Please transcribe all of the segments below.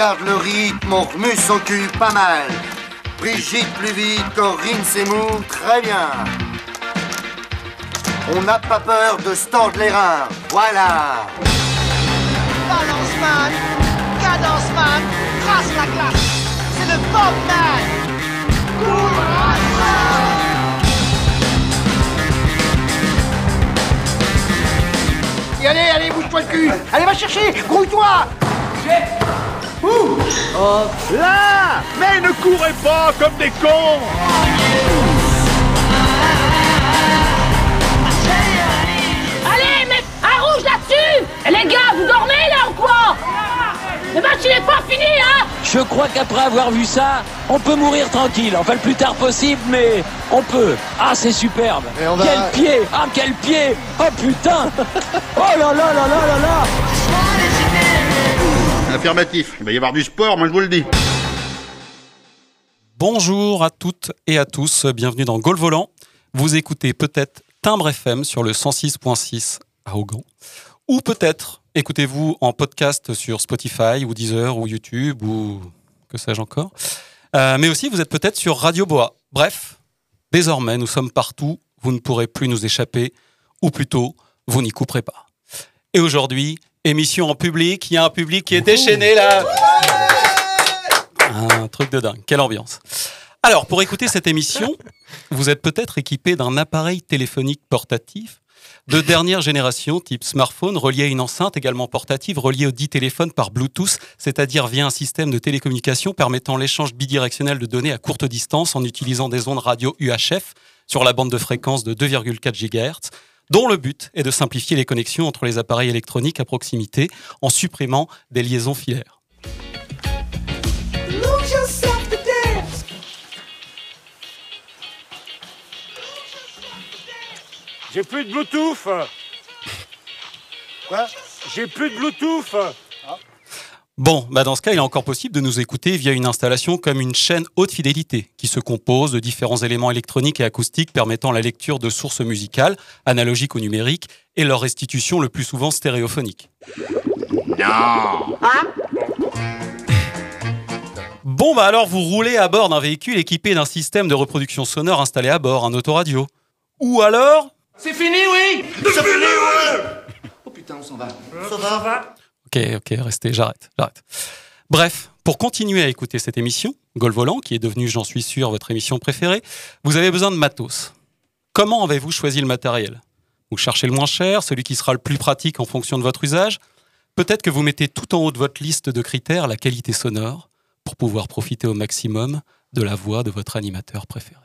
garde le rythme, on remue son cul pas mal. Brigitte plus vite, Corinne c'est mou, très bien. On n'a pas peur de se tordre les reins, voilà. Balance man, cadence man, trace la glace. C'est le Bob man. Et allez, allez, bouge-toi le cul Allez, va chercher Grouille-toi Où Là Mais ne courez pas comme des cons Allez, mais un rouge là-dessus Et Les gars, vous dormez là ou quoi Le match il est pas fini, hein Je crois qu'après avoir vu ça, on peut mourir tranquille. Enfin, le plus tard possible, mais on peut. Ah, c'est superbe. Et on va- Quel pied Ah, quel pied Oh putain Oh là là là là là là Affirmatif, il va y avoir du sport, moi je vous le dis. Bonjour à toutes et à tous, bienvenue dans Gaulle Volant. Vous écoutez peut-être Timbre FM sur le 106.6 à Augan. Ou peut-être écoutez-vous en podcast sur Spotify ou Deezer ou YouTube ou que sais-je encore. Euh, mais aussi vous êtes peut-être sur Radio Boa. Bref, désormais nous sommes partout, vous ne pourrez plus nous échapper, ou plutôt, vous n'y couperez pas. Et aujourd'hui, émission en public, il y a un public qui est déchaîné là. Un truc de dingue, quelle ambiance. Alors, pour écouter cette émission, vous êtes peut-être équipé d'un appareil téléphonique portatif de dernière génération, type smartphone, relié à une enceinte également portative, relié au dit téléphone par Bluetooth, c'est-à-dire via un système de télécommunication permettant l'échange bidirectionnel de données à courte distance en utilisant des ondes radio UHF sur la bande de fréquence de 2,4 GHz, dont le but est de simplifier les connexions entre les appareils électroniques à proximité en supprimant des liaisons filaires. J'ai plus de Bluetooth. Quoi? J'ai plus de Bluetooth Bon, bah dans ce cas, il est encore possible de nous écouter via une installation comme une chaîne haute fidélité, qui se compose de différents éléments électroniques et acoustiques permettant la lecture de sources musicales, analogiques ou numériques, et leur restitution le plus souvent stéréophonique. Non Bon, bah alors vous roulez à bord d'un véhicule équipé d'un système de reproduction sonore installé à bord, un autoradio. Ou alors... C'est fini, oui Oh putain, on s'en va. Ok, ok, restez, j'arrête, j'arrête. Bref, pour continuer à écouter cette émission, Gol Volant, qui est devenue, j'en suis sûr, votre émission préférée, vous avez besoin de matos. Comment avez-vous choisi le matériel? Vous cherchez le moins cher, celui qui sera le plus pratique en fonction de votre usage? Peut-être que vous mettez tout en haut de votre liste de critères la qualité sonore pour pouvoir profiter au maximum de la voix de votre animateur préféré.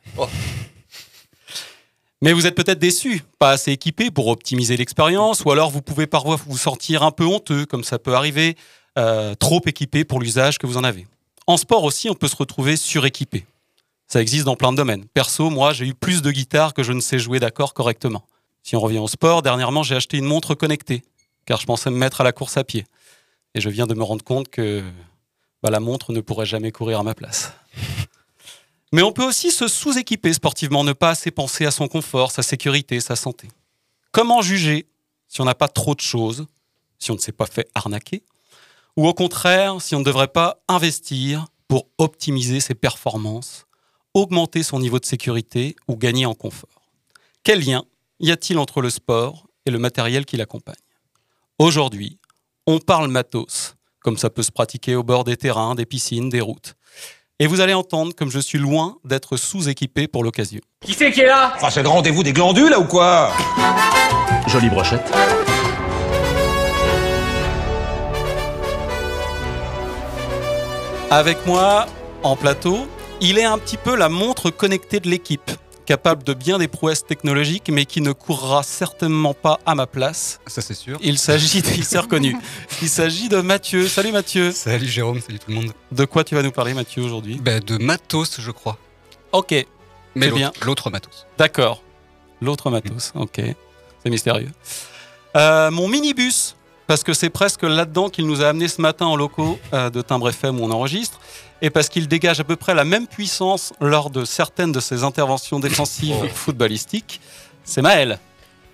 Mais vous êtes peut-être déçu, pas assez équipé pour optimiser l'expérience, ou alors vous pouvez parfois vous sentir un peu honteux, comme ça peut arriver, euh, trop équipé pour l'usage que vous en avez. En sport aussi, on peut se retrouver suréquipé. Ça existe dans plein de domaines. Perso, moi, j'ai eu plus de guitares que je ne sais jouer d'accord correctement. Si on revient au sport, dernièrement, j'ai acheté une montre connectée, car je pensais me mettre à la course à pied. Et je viens de me rendre compte que bah, la montre ne pourrait jamais courir à ma place. Mais on peut aussi se sous-équiper sportivement, ne pas assez penser à son confort, sa sécurité, sa santé. Comment juger si on n'a pas trop de choses, si on ne s'est pas fait arnaquer, ou au contraire, si on ne devrait pas investir pour optimiser ses performances, augmenter son niveau de sécurité ou gagner en confort? Quel lien y a-t-il entre le sport et le matériel qui l'accompagne? Aujourd'hui, on parle matos, comme ça peut se pratiquer au bord des terrains, des piscines, des routes. Et vous allez entendre comme je suis loin d'être sous-équipé pour l'occasion. Qui c'est qui est là? Enfin, c'est le rendez-vous des glandules, là, ou quoi? Jolie brochette. Avec moi, en plateau, il est un petit peu la montre connectée de l'équipe, capable de bien des prouesses technologiques, mais qui ne courra certainement pas à ma place. Ça c'est sûr. Il s'agit, de- il s'est reconnu. Il s'agit de Mathieu. Salut Mathieu. Salut Jérôme, salut tout le monde. De quoi tu vas nous parler Mathieu aujourd'hui? Ben, de matos, je crois. Ok, Mais bien. l'autre matos. d'accord. L'autre matos, ok. C'est mystérieux. Euh, mon minibus, parce que c'est presque là-dedans qu'il nous a amené ce matin en locaux euh, de Timbre FM où on enregistre, et parce qu'il dégage à peu près la même puissance lors de certaines de ses interventions défensives footballistiques. C'est Maël.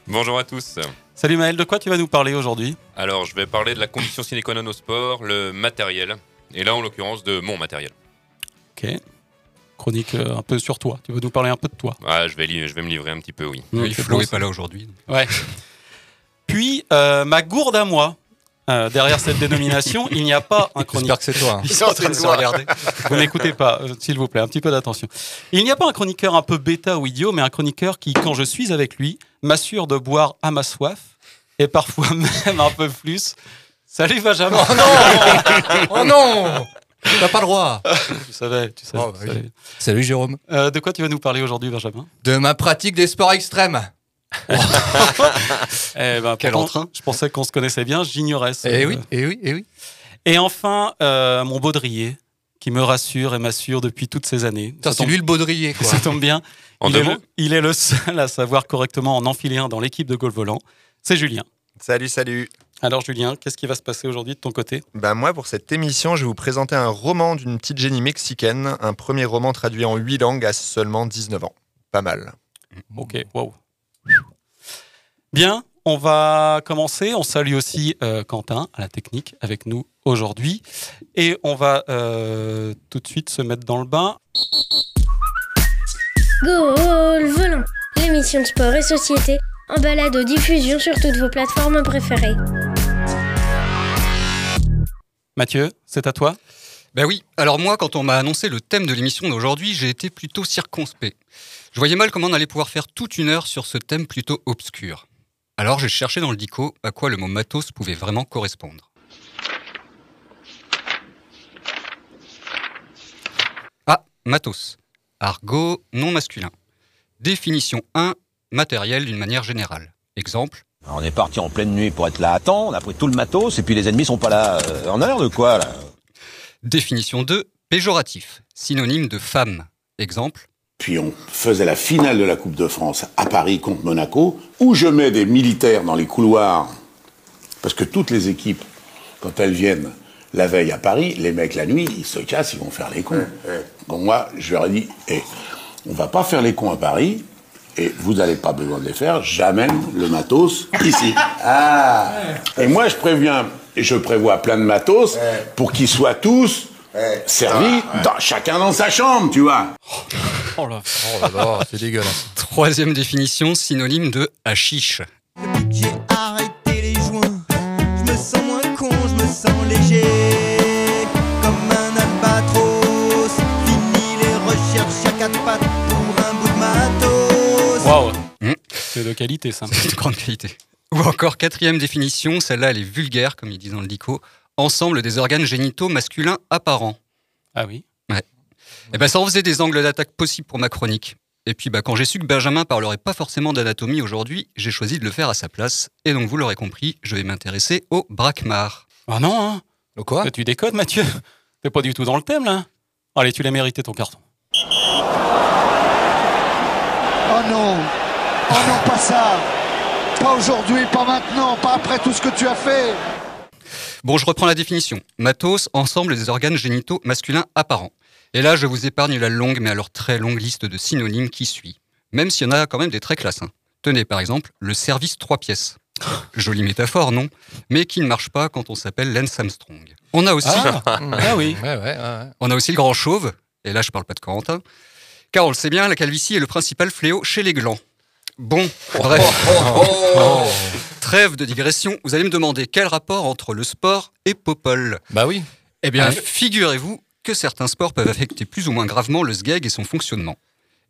Bonjour à tous. Salut Maël, de quoi tu vas nous parler aujourd'hui? Alors, je vais parler de la condition sine qua non au sport, le matériel. Et là, en l'occurrence, de mon matériel. Ok. Chronique euh, un peu sur toi. Tu veux nous parler un peu de toi? Ah, je, vais je vais me livrer un petit peu, oui. Oui, Flo bon, est ça. pas là aujourd'hui. Ouais. Puis, euh, ma gourde à moi. Euh, derrière cette dénomination, il n'y a pas un chroniqueur. J'espère que c'est toi. hein. Ils sont en train de se regarder. Vous n'écoutez pas, euh, s'il vous plaît, un petit peu d'attention. Il n'y a pas un chroniqueur un peu bêta ou idiot, mais un chroniqueur qui, quand je suis avec lui, m'assure de boire à ma soif et parfois même un peu plus. Salut Benjamin. Oh non Oh non T'as pas le droit tu savais, tu savais. Oh, bah tu oui. Salut Jérôme. Euh, de quoi tu vas nous parler aujourd'hui, Benjamin? De ma pratique des sports extrêmes. Eh ben, Quel pourtant, entrain. Je pensais qu'on se connaissait bien, j'ignorais ça. Eh oui, eh oui, eh oui. Et enfin, euh, mon baudrier, qui me rassure et m'assure depuis toutes ces années. Putain, Ça c'est lui le baudrier, quoi. Ça tombe bien. En il, deux est mots? le, il est le seul à savoir correctement en enfiler un dans l'équipe de golf volant. C'est Julien. Salut, salut. Alors Julien, qu'est-ce qui va se passer aujourd'hui de ton côté? Ben moi, pour cette émission, je vais vous présenter un roman d'une petite génie mexicaine, un premier roman traduit en huit langues à seulement 19 ans. Pas mal. Ok, wow. Bien, on va commencer. On salue aussi euh, Quentin à la technique avec nous aujourd'hui. Et on va euh, tout de suite se mettre dans le bain. Gol Volant, l'émission de sport et société en balade aux diffusion sur toutes vos plateformes préférées. Mathieu, c'est à toi Ben oui, alors moi, quand on m'a annoncé le thème de l'émission d'aujourd'hui, j'ai été plutôt circonspect. Je voyais mal comment on allait pouvoir faire toute une heure sur ce thème plutôt obscur. Alors j'ai cherché dans le dico à quoi le mot matos pouvait vraiment correspondre. Ah, matos. Argot non masculin. Définition 1, matériel d'une manière générale. Exemple, On est parti en pleine nuit pour être là à temps, on a pris tout le matos, et puis les ennemis sont pas là euh, en heure de quoi, là? Définition 2, péjoratif, synonyme de femme. Exemple, Puis on faisait la finale de la Coupe de France à Paris contre Monaco, où je mets des militaires dans les couloirs, parce que toutes les équipes, quand elles viennent la veille à Paris, les mecs la nuit, ils se cassent, ils vont faire les cons. Donc moi, je leur ai dit, eh, on va pas faire les cons à Paris, et vous n'avez pas besoin de les faire, j'amène le matos ici. Ah Et moi, je préviens, je prévois plein de matos pour qu'ils soient tous servis, dans- chacun dans sa chambre, tu vois. Oh là, oh là là, c'est dégueulasse. Troisième définition, synonyme de hashish. J'ai arrêté les joints, je me sens moins con, je me sens léger. Comme un albatros, fini les recherches à quatre pattes pour un bout de matos. Waouh Hmm. C'est de qualité ça. C'est de grande qualité. Ou encore quatrième définition, celle-là elle est vulgaire, comme ils disent dans le dico, ensemble des organes génitaux masculins apparents. Ah oui Ouais. Et ben ça en faisait des angles d'attaque possibles pour ma chronique. Et puis bah, quand j'ai su que Benjamin parlerait pas forcément d'anatomie aujourd'hui, j'ai choisi de le faire à sa place. Et donc vous l'aurez compris, je vais m'intéresser au braquemar. Ah non, hein quoi? Tu décodes, Mathieu T'es pas du tout dans le thème, là Allez, tu l'as mérité, ton carton. Oh non Oh non, pas ça Pas aujourd'hui, pas maintenant, pas après tout ce que tu as fait Bon, je reprends la définition. Matos, ensemble des organes génitaux masculins apparents. Et là, je vous épargne la longue, mais alors très longue liste de synonymes qui suit. Même s'il y en a quand même des très classes. hein. Tenez, par exemple, le service trois pièces. Jolie métaphore, non? Mais qui ne marche pas quand on s'appelle Lance Armstrong. On a aussi... Ah, ah oui. On a aussi le grand chauve, et là je parle pas de Corentin, car on le sait bien, la calvitie est le principal fléau chez les glands. Bon, bref. Oh, Trêve de digression, vous allez me demander quel rapport entre le sport et Popol Bah oui. Eh bien, Ouais. figurez-vous que certains sports peuvent affecter plus ou moins gravement le sgeg et son fonctionnement.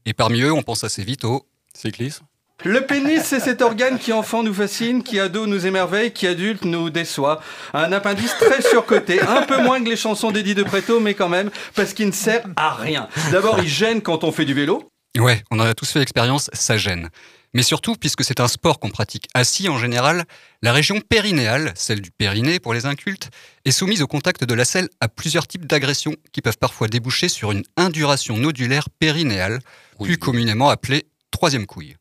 Et parmi eux, on pense assez vite au cyclisme. Le pénis, c'est cet organe qui enfant nous fascine, qui ado nous émerveille, qui adulte nous déçoit. Un appendice très surcoté, un peu moins que les chansons d'Eddie de Preto, mais quand même, parce qu'il ne sert à rien. D'abord, il gêne quand on fait du vélo. Ouais, on en a tous fait l'expérience, ça gêne. Mais surtout, puisque c'est un sport qu'on pratique assis en général, la région périnéale, celle du périnée pour les incultes, est soumise au contact de la selle à plusieurs types d'agressions qui peuvent parfois déboucher sur une induration nodulaire périnéale, plus communément appelée troisième couille.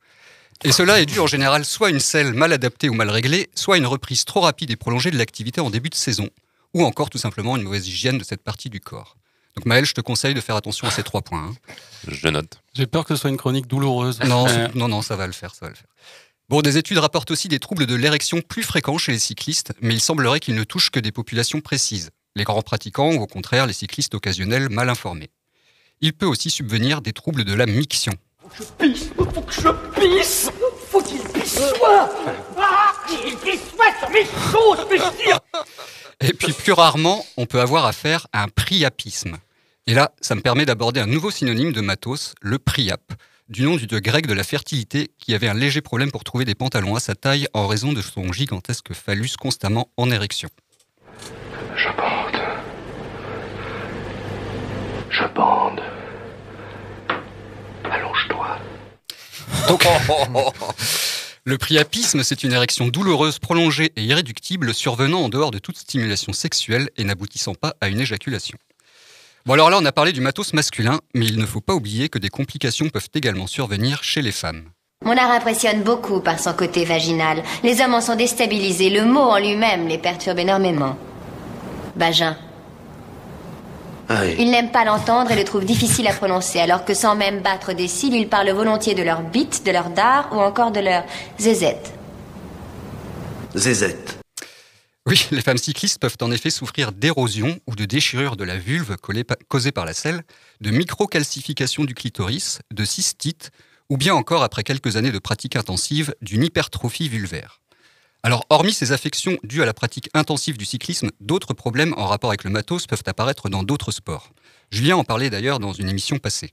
Et cela est dû en général soit à une selle mal adaptée ou mal réglée, soit à une reprise trop rapide et prolongée de l'activité en début de saison, ou encore tout simplement une mauvaise hygiène de cette partie du corps. Donc Maël, je te conseille de faire attention à ces trois points. hein. Je note. J'ai peur que ce soit une chronique douloureuse. Non, Euh, non, non, ça va le faire, ça va le faire. Bon, des études rapportent aussi des troubles de l'érection plus fréquents chez les cyclistes, mais il semblerait qu'ils ne touchent que des populations précises. les grands pratiquants ou au contraire les cyclistes occasionnels mal informés. Il peut aussi subvenir des troubles de la miction. Je pisse, faut que je pisse Faut qu'il pisse soit Ah Il pisse soit sur mes choses, mais je tire Et puis plus rarement, on peut avoir affaire à un priapisme. Et là, ça me permet d'aborder un nouveau synonyme de matos, le priap, du nom du dieu grec de la fertilité qui avait un léger problème pour trouver des pantalons à sa taille en raison de son gigantesque phallus constamment en érection. Je bande. Je bande. Allonge-toi. Donc, le priapisme, c'est une érection douloureuse, prolongée et irréductible survenant en dehors de toute stimulation sexuelle et n'aboutissant pas à une éjaculation. Bon alors là, on a parlé du matos masculin, mais il ne faut pas oublier que des complications peuvent également survenir chez les femmes. Mon art impressionne beaucoup par son côté vaginal. Les hommes en sont déstabilisés. Le mot en lui-même les perturbe énormément. Vagin. Ils n'aiment pas l'entendre et le trouvent difficile à prononcer, alors que sans même battre des cils, ils parlent volontiers de leur bite, de leur dard ou encore de leur zézette. Zézette. Oui, les femmes cyclistes peuvent en effet souffrir d'érosion ou de déchirure de la vulve causée par la selle, de microcalcification du clitoris, de cystite, ou bien encore, après quelques années de pratique intensive, d'une hypertrophie vulvaire. Alors, hormis ces affections dues à la pratique intensive du cyclisme, d'autres problèmes en rapport avec le matos peuvent apparaître dans d'autres sports. Julien en parlait d'ailleurs dans une émission passée.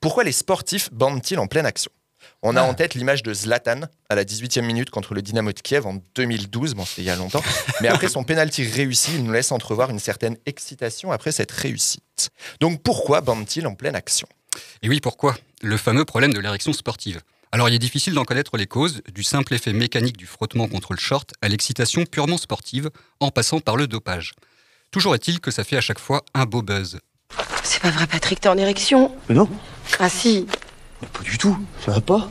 Pourquoi les sportifs bandent-ils en pleine action? On a en tête l'image de Zlatan à la 18e minute contre le Dynamo de Kiev en 2012, bon c'était il y a longtemps, mais après son pénalty réussi, il nous laisse entrevoir une certaine excitation après cette réussite. Donc pourquoi bandent-ils en pleine action? Et oui, pourquoi? Le fameux problème de l'érection sportive. Alors il est difficile d'en connaître les causes, du simple effet mécanique du frottement contre le short à l'excitation purement sportive, en passant par le dopage. Toujours est-il que ça fait à chaque fois un beau buzz. C'est pas vrai, Patrick, t'es en érection Mais non, Ah si pas du tout. Ça va pas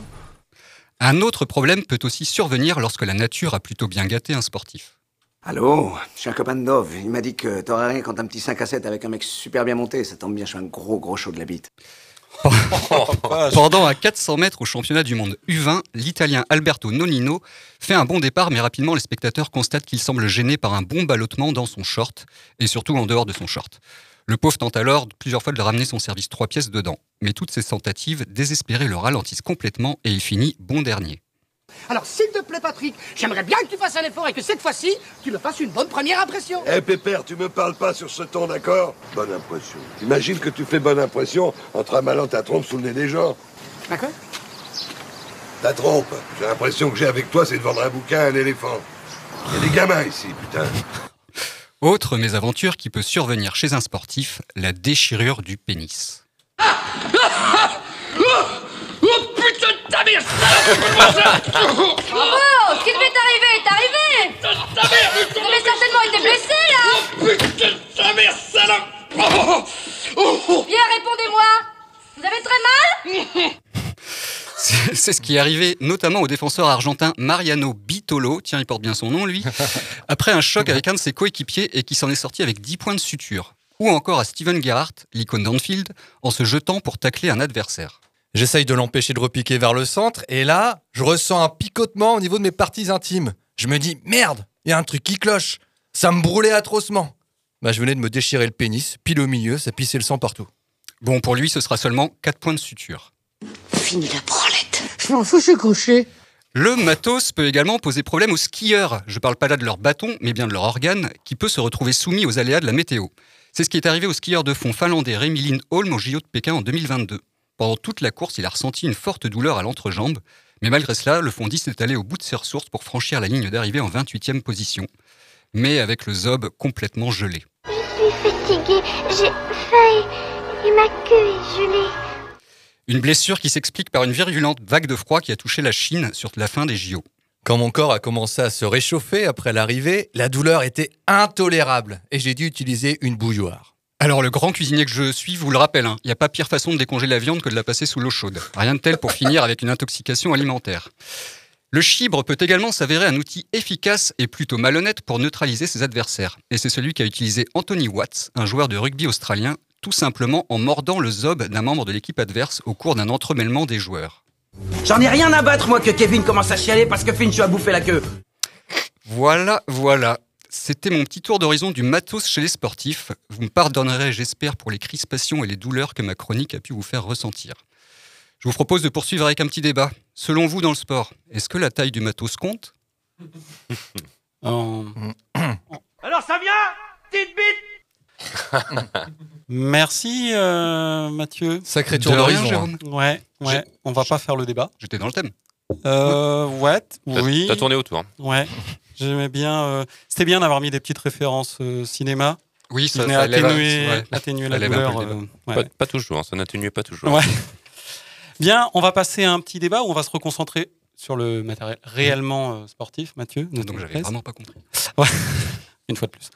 Un autre problème peut aussi survenir lorsque la nature a plutôt bien gâté un sportif. Allô, je suis un copain de Dove. Il m'a dit que t'aurais rien quand un petit 5 à 7 avec un mec super bien monté. Ça tombe bien, je suis un gros gros chaud de la bite. Pendant un 400 mètres au championnat du monde U20, l'Italien Alberto Nonino fait un bon départ, mais rapidement les spectateurs constatent qu'il semble gêné par un bon ballottement dans son short, et surtout en dehors de son short. Le pauvre tente alors plusieurs fois de ramener son service trois pièces dedans, mais toutes ces tentatives désespérées le ralentissent complètement et il finit bon dernier. Alors, s'il te plaît, Patrick, j'aimerais bien que tu fasses un effort et que cette fois-ci, tu me fasses une bonne première impression. Eh Pépère, tu me parles pas sur ce ton, d'accord? Bonne impression. Imagine que tu fais bonne impression en tramalant ta trompe sous le nez des gens. D'accord Ta trompe, j'ai l'impression que j'ai avec toi, c'est de vendre un bouquin à un éléphant. Il y a des gamins ici, putain. Autre mésaventure qui peut survenir chez un sportif, la déchirure du pénis. ta mère, Bravo Ce qui devait t'arriver est arrivé Ta mère avez certainement été blessé, là Oh putain de ta mère, salope. Bien, répondez-moi Vous avez très mal C'est c'est ce qui est arrivé notamment au défenseur argentin Mariano Bitolo, tiens il porte bien son nom lui, après un choc avec un de ses coéquipiers et qui s'en est sorti avec 10 points de suture. Ou encore à Steven Gerrard, l'icône d'Anfield, en se jetant pour tacler un adversaire. J'essaye de l'empêcher de repiquer vers le centre, et là, je ressens un picotement au niveau de mes parties intimes. Je me dis, merde, il y a un truc qui cloche. Ça me brûlait atrocement. Bah, je venais de me déchirer le pénis, pile au milieu, ça pissait le sang partout. Bon, pour lui, ce sera seulement 4 points de suture. Fini la branlette Je m'en fous, je suis couché Le matos peut également poser problème aux skieurs. Je parle pas là de leur bâton, mais bien de leur organe, qui peut se retrouver soumis aux aléas de la météo. C'est ce qui est arrivé au skieur de fond finlandais Remi Lindholm au JO de Pékin en 2022. Pendant toute la course, il a ressenti une forte douleur à l'entrejambe, mais malgré cela, le fondiste est allé au bout de ses ressources pour franchir la ligne d'arrivée en 28e position, mais avec le zob complètement gelé. Je suis fatiguée, j'ai faim et ma queue est gelée. Une blessure qui s'explique par une virulente vague de froid qui a touché la Chine sur la fin des JO. Quand mon corps a commencé à se réchauffer après l'arrivée, la douleur était intolérable et j'ai dû utiliser une bouilloire. Alors le grand cuisinier que je suis vous le rappelle, hein, il n'y a pas pire façon de décongeler la viande que de la passer sous l'eau chaude. Rien de tel pour finir avec une intoxication alimentaire. Le chibre peut également s'avérer un outil efficace et plutôt malhonnête pour neutraliser ses adversaires. Et c'est celui qu'a utilisé Anthony Watts, un joueur de rugby australien, tout simplement en mordant le zob d'un membre de l'équipe adverse au cours d'un entremêlement des joueurs. J'en ai rien à battre, moi, que Kevin commence à chialer parce que Finch a bouffé la queue. Voilà, voilà. C'était mon petit tour d'horizon du matos chez les sportifs. Vous me pardonnerez, j'espère, pour les crispations et les douleurs que ma chronique a pu vous faire ressentir. Je vous propose de poursuivre avec un petit débat. Selon vous, dans le sport, est-ce que la taille du matos compte? Alors ça vient? Petite bite Merci euh, Mathieu. Sacré tour d'horizon. Jérôme. Ouais, ouais. On va pas faire le débat. J'étais dans le thème. Euh, ouais, oui. T'as tourné autour. Ouais. J'aimais bien. euh, C'était bien d'avoir mis des petites références euh, cinéma. Oui, ça, ça atténuer, ouais. atténuer la douleur. euh, ouais. Pas, pas toujours, ça n'atténue pas toujours. Ouais. Bien, on va passer à un petit débat où on va se reconcentrer sur le matériel réellement euh, sportif, Mathieu. ne Donc j'avais vraiment pas compris. Une fois de plus.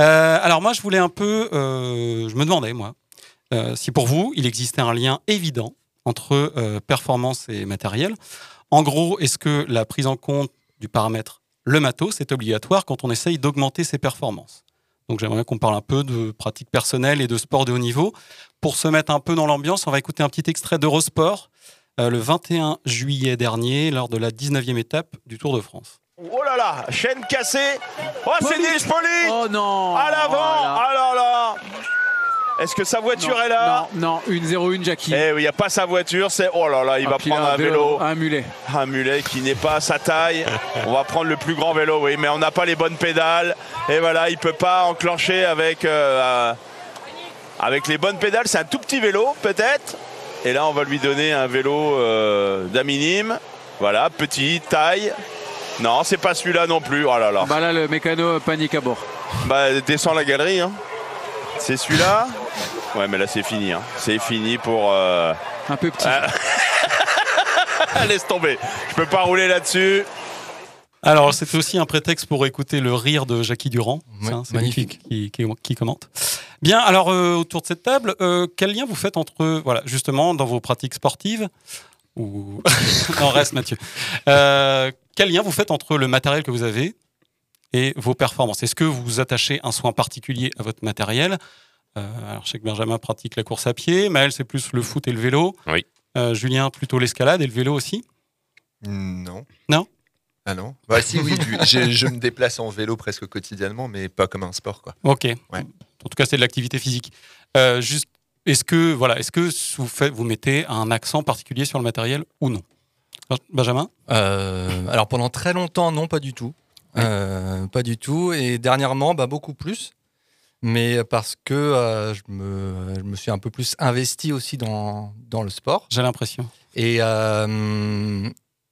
Euh, alors moi, je voulais un peu, euh, je me demandais moi, euh, si pour vous, il existait un lien évident entre euh, performance et matériel. En gros, est-ce que la prise en compte du paramètre le matos est obligatoire quand on essaye d'augmenter ses performances Donc j'aimerais qu'on parle un peu de pratique personnelle et de sport de haut niveau. Pour se mettre un peu dans l'ambiance, on va écouter un petit extrait d'Eurosport euh, le 21 juillet dernier lors de la 19e étape du Tour de France. Oh là là, chaîne cassée. Oh, c'est Oh non À l'avant Oh là. Ah là là Est-ce que sa voiture est là? Non, non, une 0-1 Jackie. Eh oui, il n'y a pas sa voiture, c'est... Oh là là, il Ah, va prendre un vélo. Un mulet. Un mulet qui n'est pas à sa taille. On va prendre le plus grand vélo, oui, mais on n'a pas les bonnes pédales. Et voilà, il peut pas enclencher avec, euh, avec les bonnes pédales. C'est un tout petit vélo, peut-être. Et là, on va lui donner un vélo euh, d'un minime. Voilà, petit, taille. Non, c'est pas celui-là non plus. Oh là là. Bah là, le mécano panique à bord. Bah, descends la galerie. hein. C'est celui-là Ouais, mais là, c'est fini. hein. C'est fini pour. euh, Un peu petit. Ah, Laisse tomber. Je peux pas rouler là-dessus. Alors, c'était aussi un prétexte pour écouter le rire de Jackie Durand. C'est magnifique. Qui, qui- qui commente. Bien, alors, euh, autour de cette table, euh, quel lien vous faites entre, voilà, justement, dans vos pratiques sportives ou... non, reste, Mathieu. Euh, quel lien vous faites entre le matériel que vous avez et vos performances Est-ce que vous attachez un soin particulier à votre matériel? Euh, Alors, je sais que Benjamin pratique la course à pied, Maël, c'est plus le foot et le vélo. Oui. Euh, Julien, plutôt l'escalade et le vélo aussi? Non. Non? Ah non? Bah si, oui, du- je me déplace en vélo presque quotidiennement, mais pas comme un sport, quoi. Ok. Ouais. En tout cas, c'est de l'activité physique. Euh, juste, est-ce que voilà, est-ce que vous faites, vous mettez un accent particulier sur le matériel ou non? Benjamin? Euh, alors pendant très longtemps, non, pas du tout. Euh, pas du tout. Et dernièrement, bah, beaucoup plus. Mais parce que euh, je, me, je me suis un peu plus investi aussi dans, dans le sport. J'ai l'impression. Et, euh,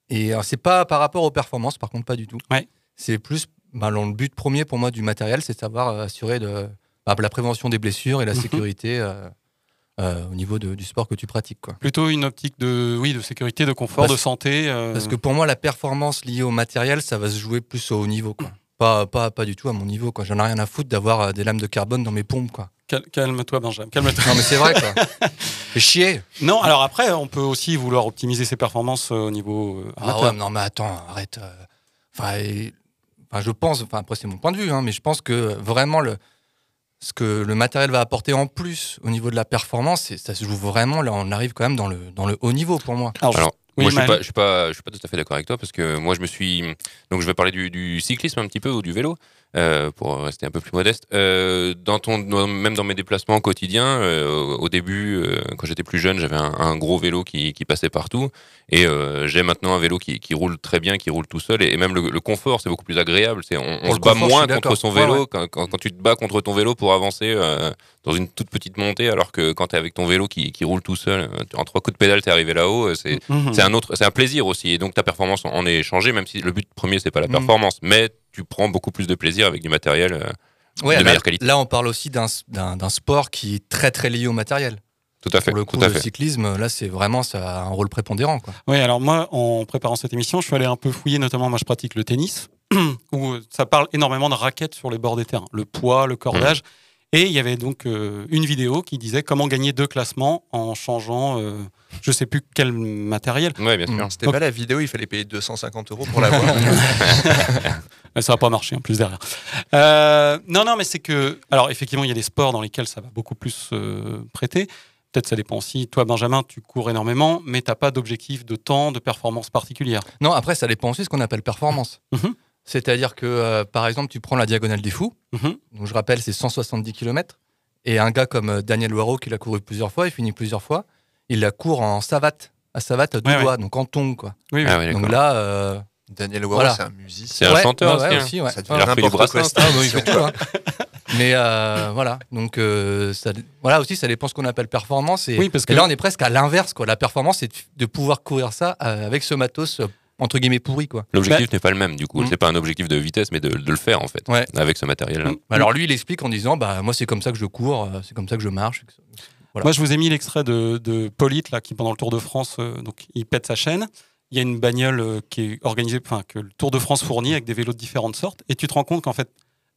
et c'est pas par rapport aux performances, par contre, pas du tout. Ouais. C'est plus bah, le but premier pour moi du matériel, c'est de savoir assurer de, bah, la prévention des blessures et la Mhm. sécurité euh, euh, au niveau de- du sport que tu pratiques. Quoi. Plutôt une optique de, oui, de sécurité, de confort, Parce- de santé. euh, Parce que pour moi, la performance liée au matériel, ça va se jouer plus au haut niveau. Quoi. Pas, pas, pas du tout à mon niveau. J'en ai rien à foutre d'avoir euh, des lames de carbone dans mes pompes. Quoi. cal- Calme-toi, Benjamin. Calme-toi. Non, mais c'est vrai. Quoi. Fais chier. Non, alors après, on peut aussi vouloir optimiser ses performances au niveau Ah ouais, non, mais attends, arrête. Enfin, et- enfin, je pense, enfin, après, c'est mon point de vue, hein, mais je pense que vraiment, le, ce que le matériel va apporter en plus au niveau de la performance, c'est- ça se joue vraiment. Là, on arrive quand même dans le, dans le haut niveau pour moi. Alors, Alors, Oui, moi, je suis, Maël. pas, je, suis pas, je suis pas tout à fait d'accord avec toi parce que moi, je me suis. Donc, je vais parler du, du cyclisme un petit peu ou du vélo euh, pour rester un peu plus modeste. Euh, dans ton, même dans mes déplacements quotidiens, euh, au début, euh, quand j'étais plus jeune, j'avais un, un gros vélo qui, qui passait partout. Et j'ai maintenant un vélo qui, qui roule très bien, qui roule tout seul. Et, et même le, le confort, c'est beaucoup plus agréable. C'est, on se bat moins contre son vélo ouais. Quand, quand, quand tu te bats contre ton vélo pour avancer dans une toute petite montée, alors que quand tu es avec ton vélo qui, qui roule tout seul, en trois coups de pédale, tu es arrivé là-haut. C'est, c'est un autre, c'est un plaisir aussi. Et donc ta performance en est changée, même si le but premier c'est pas la Mhm. performance, mais tu prends beaucoup plus de plaisir avec du matériel euh, Ouais, de là, meilleure qualité. là, on parle aussi d'un sport qui est très très lié au matériel. Tout à fait. Pour le coup, tout à le fait. cyclisme, là, c'est vraiment ça a un rôle prépondérant. Quoi. Oui, alors moi, en préparant cette émission, je suis allé un peu fouiller, notamment, moi, je pratique le tennis, où ça parle énormément de raquettes sur les bords des terrains, le poids, le cordage. Mmh. Et il y avait donc euh, une vidéo qui disait comment gagner deux classements en changeant, euh, je sais plus quel matériel. Ouais, bien sûr. C'était pas la vidéo, il fallait payer 250 euros pour la voir. Mais ça va pas marcher en plus derrière. Euh, non, non, mais c'est que. Alors, effectivement, il y a des sports dans lesquels ça va beaucoup plus euh, prêter. Peut-être ça dépend aussi. Toi, Benjamin, tu cours énormément, mais tu n'as pas d'objectif de temps, de performance particulière. Non, après, ça dépend aussi de ce qu'on appelle performance. Mhm. C'est-à-dire que, euh, par exemple, tu prends la diagonale des fous. Mhm. Donc, je rappelle, c'est 170 km. Et un gars comme euh, Daniel Loireau, qui l'a couru plusieurs fois, il finit plusieurs fois, il la court en savate, à savate à deux Ouais, ouais. doigts, donc en tongue, quoi. Oui, oui. Ah ouais, donc là. euh, Daniel Loireau, voilà. c'est un musicien. C'est un Ouais, chanteur ouais, aussi. hein. ouais. Ça devient Ah, bah, il fait tout, hein. Mais euh, voilà, donc euh, ça, voilà aussi, ça dépend ce qu'on appelle performance. Et, Oui, parce que- et là, on est presque à l'inverse. quoi. La performance, c'est de, de pouvoir courir ça euh, avec ce matos euh, entre guillemets pourri. Quoi. L'objectif n'est pas le même, du coup. Mm. C'est pas un objectif de vitesse, mais de, de le faire, en fait, Ouais. avec ce matériel-là. Mm. Alors lui, il explique en disant, bah moi, c'est comme ça que je cours, euh, c'est comme ça que je marche. Voilà. Moi, je vous ai mis l'extrait de, de Polite, là, qui pendant le Tour de France, euh, donc, il pète sa chaîne. Il y a une bagnole euh, qui est organisée, enfin, que le Tour de France fournit avec des vélos de différentes sortes. Et tu te rends compte qu'en fait,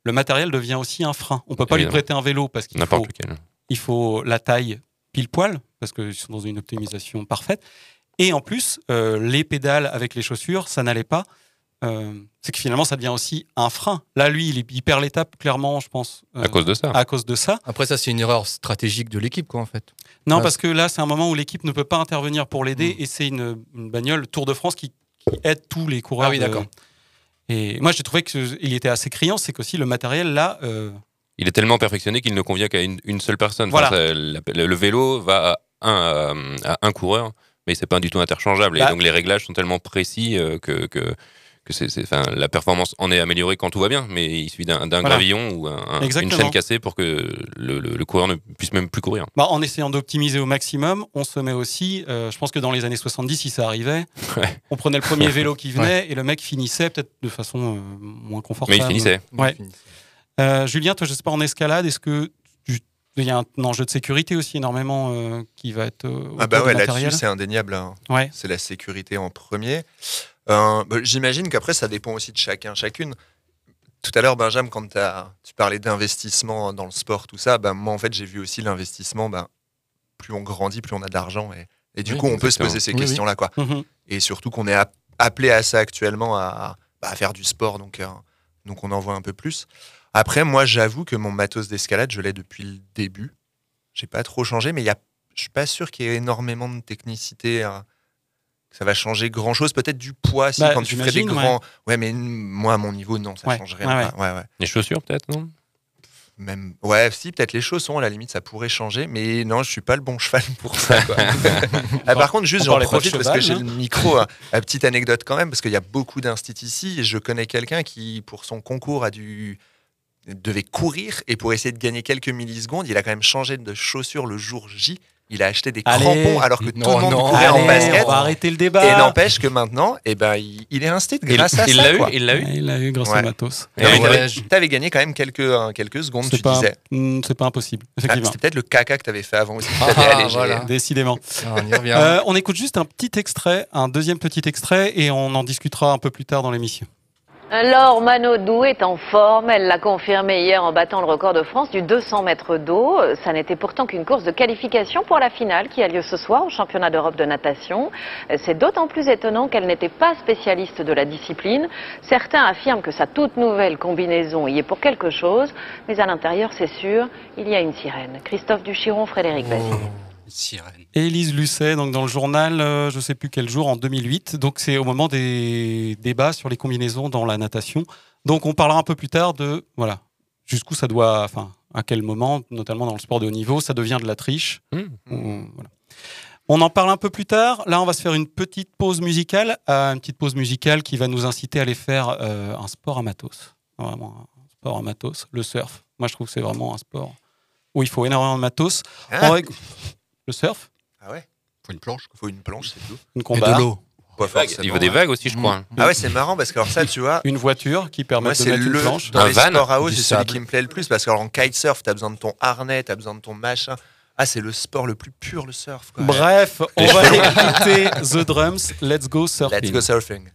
le matériel devient aussi un frein. On peut pas lui prêter un vélo parce qu'il N'importe faut, lequel. il faut la taille pile poil, parce qu'ils sont dans une optimisation parfaite. Et en plus, euh, les pédales avec les chaussures, ça n'allait pas. Euh, c'est que finalement, ça devient aussi un frein. Là, lui, il, il perd l'étape, clairement, je pense. euh, À cause de ça. À cause de ça. Après, ça, c'est une erreur stratégique de l'équipe, quoi, en fait. Non, Ouais. parce que là, c'est un moment où l'équipe ne peut pas intervenir pour l'aider Mm. et c'est une, une bagnole Tour de France qui, qui aide tous les coureurs. Ah oui, de- d'accord. Et moi, j'ai trouvé qu'il était assez criant, c'est qu'aussi le matériel, là, euh, Il est tellement perfectionné qu'il ne convient qu'à une, une seule personne. Voilà. Enfin, ça, la- le, le vélo va à un, à un coureur, mais c'est pas du tout interchangeable. Bah. Et donc les réglages sont tellement précis euh, que, que, c'est, la performance en est améliorée quand tout va bien, mais il suffit d'un, Voilà. gravillon ou un- un- une chaîne cassée pour que le, le- le coureur ne puisse même plus courir. bah, en essayant d'optimiser au maximum, on se met aussi. euh, je pense que dans les années 70, si ça arrivait, Ouais. on prenait le premier vélo qui venait et le mec finissait peut-être de façon euh, moins confortable. Mais il finissait. Ouais. Euh, Julien, toi, je sais pas, en escalade, est-ce que tu- il y a un enjeu de sécurité aussi énormément euh, qui va être. euh, Ah bah ouais, là-dessus, c'est indéniable. hein. Ouais. C'est la sécurité en premier. Euh, bah, J'imagine qu'après, ça dépend aussi de chacun, chacune. Tout à l'heure, Benjamin, quand t'as- tu parlais d'investissement dans le sport, tout ça, bah, moi, en fait, j'ai vu aussi l'investissement. bah, plus on grandit, plus on a de l'argent. Et, et du Oui, coup, on peut se poser ces Oui, questions-là. quoi. Mhm. Et surtout qu'on est app- appelé à ça actuellement, à, bah, à faire du sport. Donc, euh, donc, on en voit un peu plus. Après, moi, j'avoue que mon matos d'escalade, je l'ai depuis le début. J'ai pas trop changé, mais il y a, je suis pas sûr qu'il y ait énormément de technicité. que ça va changer grand chose. Peut-être du poids, si, Bah, quand tu ferais des grands. Ouais. mais moi, à mon niveau, non, ça Ouais, change rien. ouais, ouais. Les chaussures, peut-être, non? Même, ouais, si, peut-être les chaussons, à la limite, ça pourrait changer, mais non, je suis pas le bon cheval pour ça. quoi. Ah, par contre, juste, j'en pas profite parce que j'ai le hein. micro. hein. La petite anecdote quand même, parce qu'il y a beaucoup d'instits ici, et je connais quelqu'un qui, pour son concours, a dû devait courir et pour essayer de gagner quelques millisecondes, il a quand même changé de chaussures le jour J. Il a acheté des Allez. crampons alors que tout le monde non. courait en basket. on va arrêter le débat. Et n'empêche que maintenant, eh ben, il, il est instit Il grâce à il ça. l'a eu. Il l'a eu Ouais, Il l'a eu grâce Ouais. au matos. Et Non, mais ouais, t'avais- je- T'avais gagné quand même quelques, hein, quelques secondes, C'est tu pas, disais. Hmm, c'est pas impossible, Ah. C'était peut-être le caca que t'avais fait avant aussi. Ah, voilà. Décidément. Ah, on y revient. Euh, on écoute juste un petit extrait, un deuxième petit extrait, et on en discutera un peu plus tard dans l'émission. Alors, Manodou est en forme. Elle l'a confirmé hier en battant le record de France du 200 mètres d'eau. Ça n'était pourtant qu'une course de qualification pour la finale qui a lieu ce soir au championnat d'Europe de natation. C'est d'autant plus étonnant qu'elle n'était pas spécialiste de la discipline. Certains affirment que sa toute nouvelle combinaison y est pour quelque chose, mais à l'intérieur, c'est sûr, il y a une sirène. Christophe Duchiron, Frédéric Bazin. Sirène. Élise Lucet, donc dans le journal, euh, je sais plus quel jour, en 2008. Donc c'est au moment des débats sur les combinaisons dans la natation. Donc on parlera un peu plus tard de voilà jusqu'où ça doit, enfin à quel moment, notamment dans le sport de haut niveau, ça devient de la triche. Mmh. On, voilà. On en parle un peu plus tard. Là, on va se faire une petite pause musicale, euh, une petite pause musicale qui va nous inciter à aller faire euh, un sport à matos. Vraiment un sport à matos, le surf. Moi, je trouve que c'est vraiment un sport où il faut énormément de matos. Hein On va- Le surf, Ah ouais Faut une planche. Faut une planche, c'est tout. une Et combat, de l'eau. Pas Vague. forcément, Il faut des ouais. vagues aussi, je crois. Ah ouais, c'est marrant parce que alors ça, tu vois, une voiture qui permet moi, de mettre le une planche. dans Un les van, sports à eau, c'est celui qui me plaît le plus parce qu'en kitesurf, t'as besoin de ton harnais, t'as besoin de ton machin. Ah, c'est le sport le plus pur, le surf. Quoi. Bref, on va écouter The Drums, Let's Go Surfing. Let's go surfing.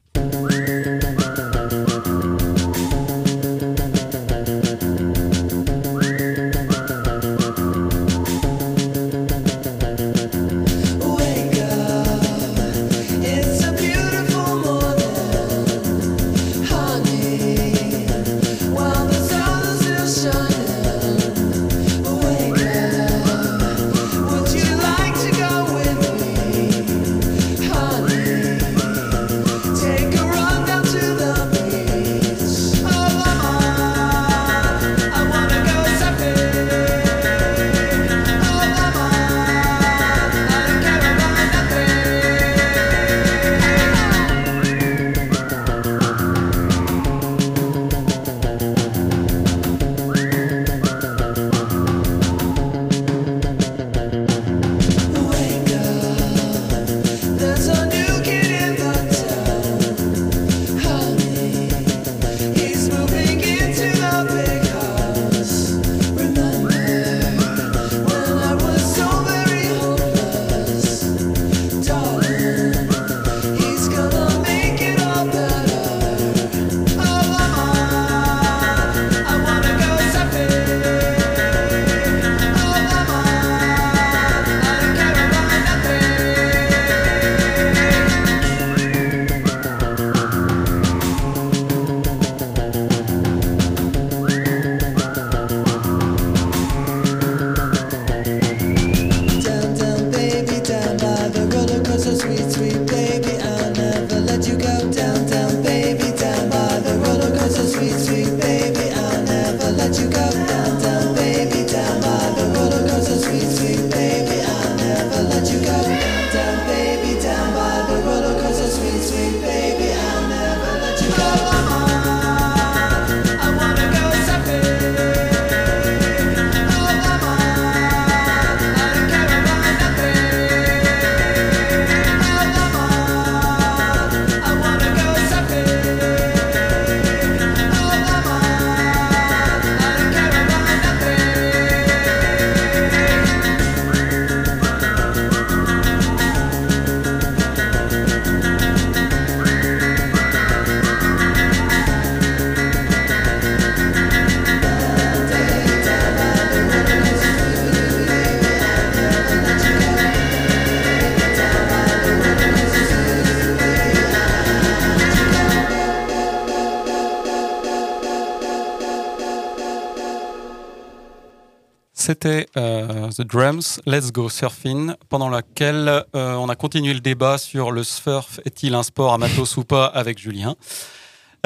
C'était euh, The Drums, Let's Go Surfing, pendant laquelle euh, on a continué le débat sur le surf est-il un sport amatos ou pas avec Julien.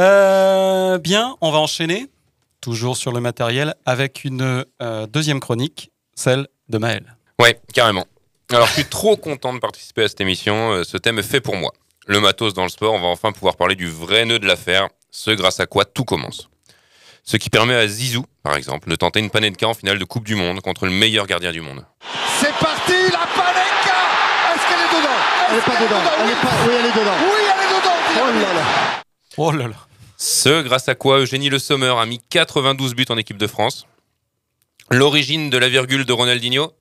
Euh, bien, on va enchaîner, toujours sur le matériel, avec une deuxième chronique, celle de Maël. Ouais, carrément. Alors, je suis trop content de participer à cette émission. Ce thème est fait pour moi. Le matos dans le sport, on va enfin pouvoir parler du vrai nœud de l'affaire, ce grâce à quoi tout commence. Ce qui permet à Zizou, par exemple, de tenter une panenka en finale de Coupe du Monde contre le meilleur gardien du monde. C'est parti, la Panenka Est-ce qu'elle est dedans? Elle est pas dedans. Elle est pas... Oui, elle est dedans. Oui, elle est dedans. Oh là là. Oh là là. Ce grâce à quoi Eugénie Le Sommer a mis 92 buts en équipe de France. L'origine de la virgule de Ronaldinho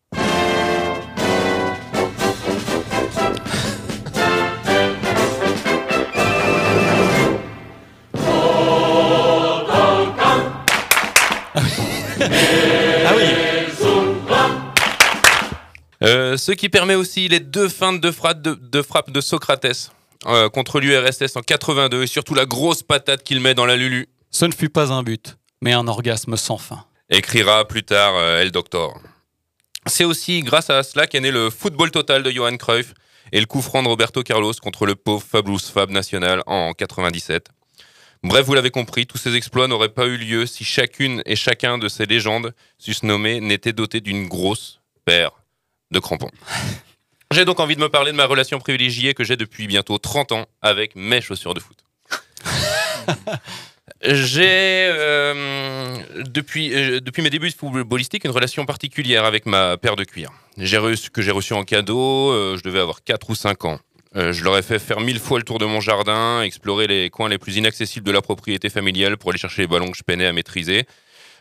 Euh, ce qui permet aussi les deux feintes de frappe de, de, frappe de Socrates euh, contre l'URSS en 82 et surtout la grosse patate qu'il met dans la Lulu. Ce ne fut pas un but, mais un orgasme sans fin. Écrira plus tard euh, El Doctor. C'est aussi grâce à cela qu'est né le football total de Johan Cruyff et le coup franc de Roberto Carlos contre le pauvre Fabulous Fab National en 97. Bref, vous l'avez compris, tous ces exploits n'auraient pas eu lieu si chacune et chacun de ces légendes susnommées n'était doté d'une grosse paire de crampons. J'ai donc envie de me parler de ma relation privilégiée que j'ai depuis bientôt 30 ans avec mes chaussures de foot. J'ai, euh, depuis, euh, depuis mes débuts de footballistique, une relation particulière avec ma paire de cuir. J'ai reçu, que j'ai reçu en cadeau, euh, je devais avoir 4 ou 5 ans. Euh, je leur ai fait faire mille fois le tour de mon jardin, explorer les coins les plus inaccessibles de la propriété familiale pour aller chercher les ballons que je peinais à maîtriser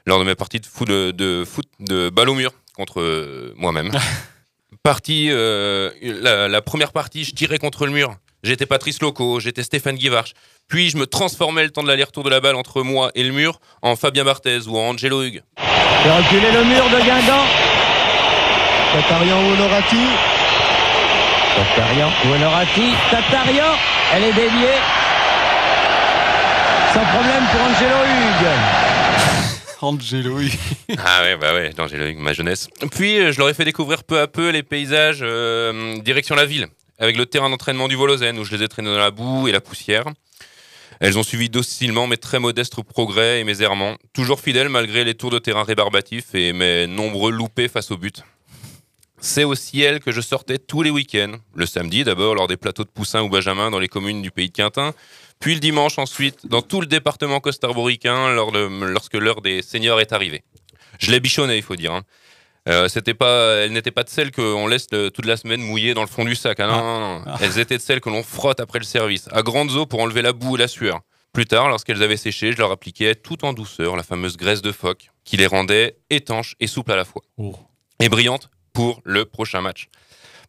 lors de mes parties de foot de, de, foot, de balle au mur contre moi-même. partie, euh, la, première partie, je tirais contre le mur. J'étais Patrice Loco, j'étais Stéphane Guivarch. Puis je me transformais le temps de l'aller-retour de la balle entre moi et le mur en Fabien Barthez ou en Angelo Hugues. Et reculer le mur de Guingamp. Tatarian ou Honorati Tatarian ou Honorati. Tatarian, elle est déviée. Sans problème pour Angelo Hugues. Angelo. Ah ouais, bah ouais, Angelo ma jeunesse. Puis euh, je leur ai fait découvrir peu à peu les paysages euh, direction la ville, avec le terrain d'entraînement du Volosen, où je les ai traînés dans la boue et la poussière. Elles ont suivi docilement mes très modestes progrès et mes errements, toujours fidèles malgré les tours de terrain rébarbatifs et mes nombreux loupés face au but. C'est au ciel que je sortais tous les week-ends. Le samedi d'abord lors des plateaux de Poussin ou Benjamin dans les communes du pays de Quintin, puis le dimanche ensuite dans tout le département costarboricain lors de- lorsque l'heure des seniors est arrivée. Je les bichonnais, il faut dire. hein. Euh, c'était pas, elles n'étaient pas de celles qu'on laisse le- toute la semaine mouillées dans le fond du sac. ah non, non, non. Ah. Elles étaient de celles que l'on frotte après le service, à grandes eaux pour enlever la boue et la sueur. Plus tard, lorsqu'elles avaient séché, je leur appliquais tout en douceur la fameuse graisse de phoque qui les rendait étanches et souples à la fois. Et brillantes pour le prochain match.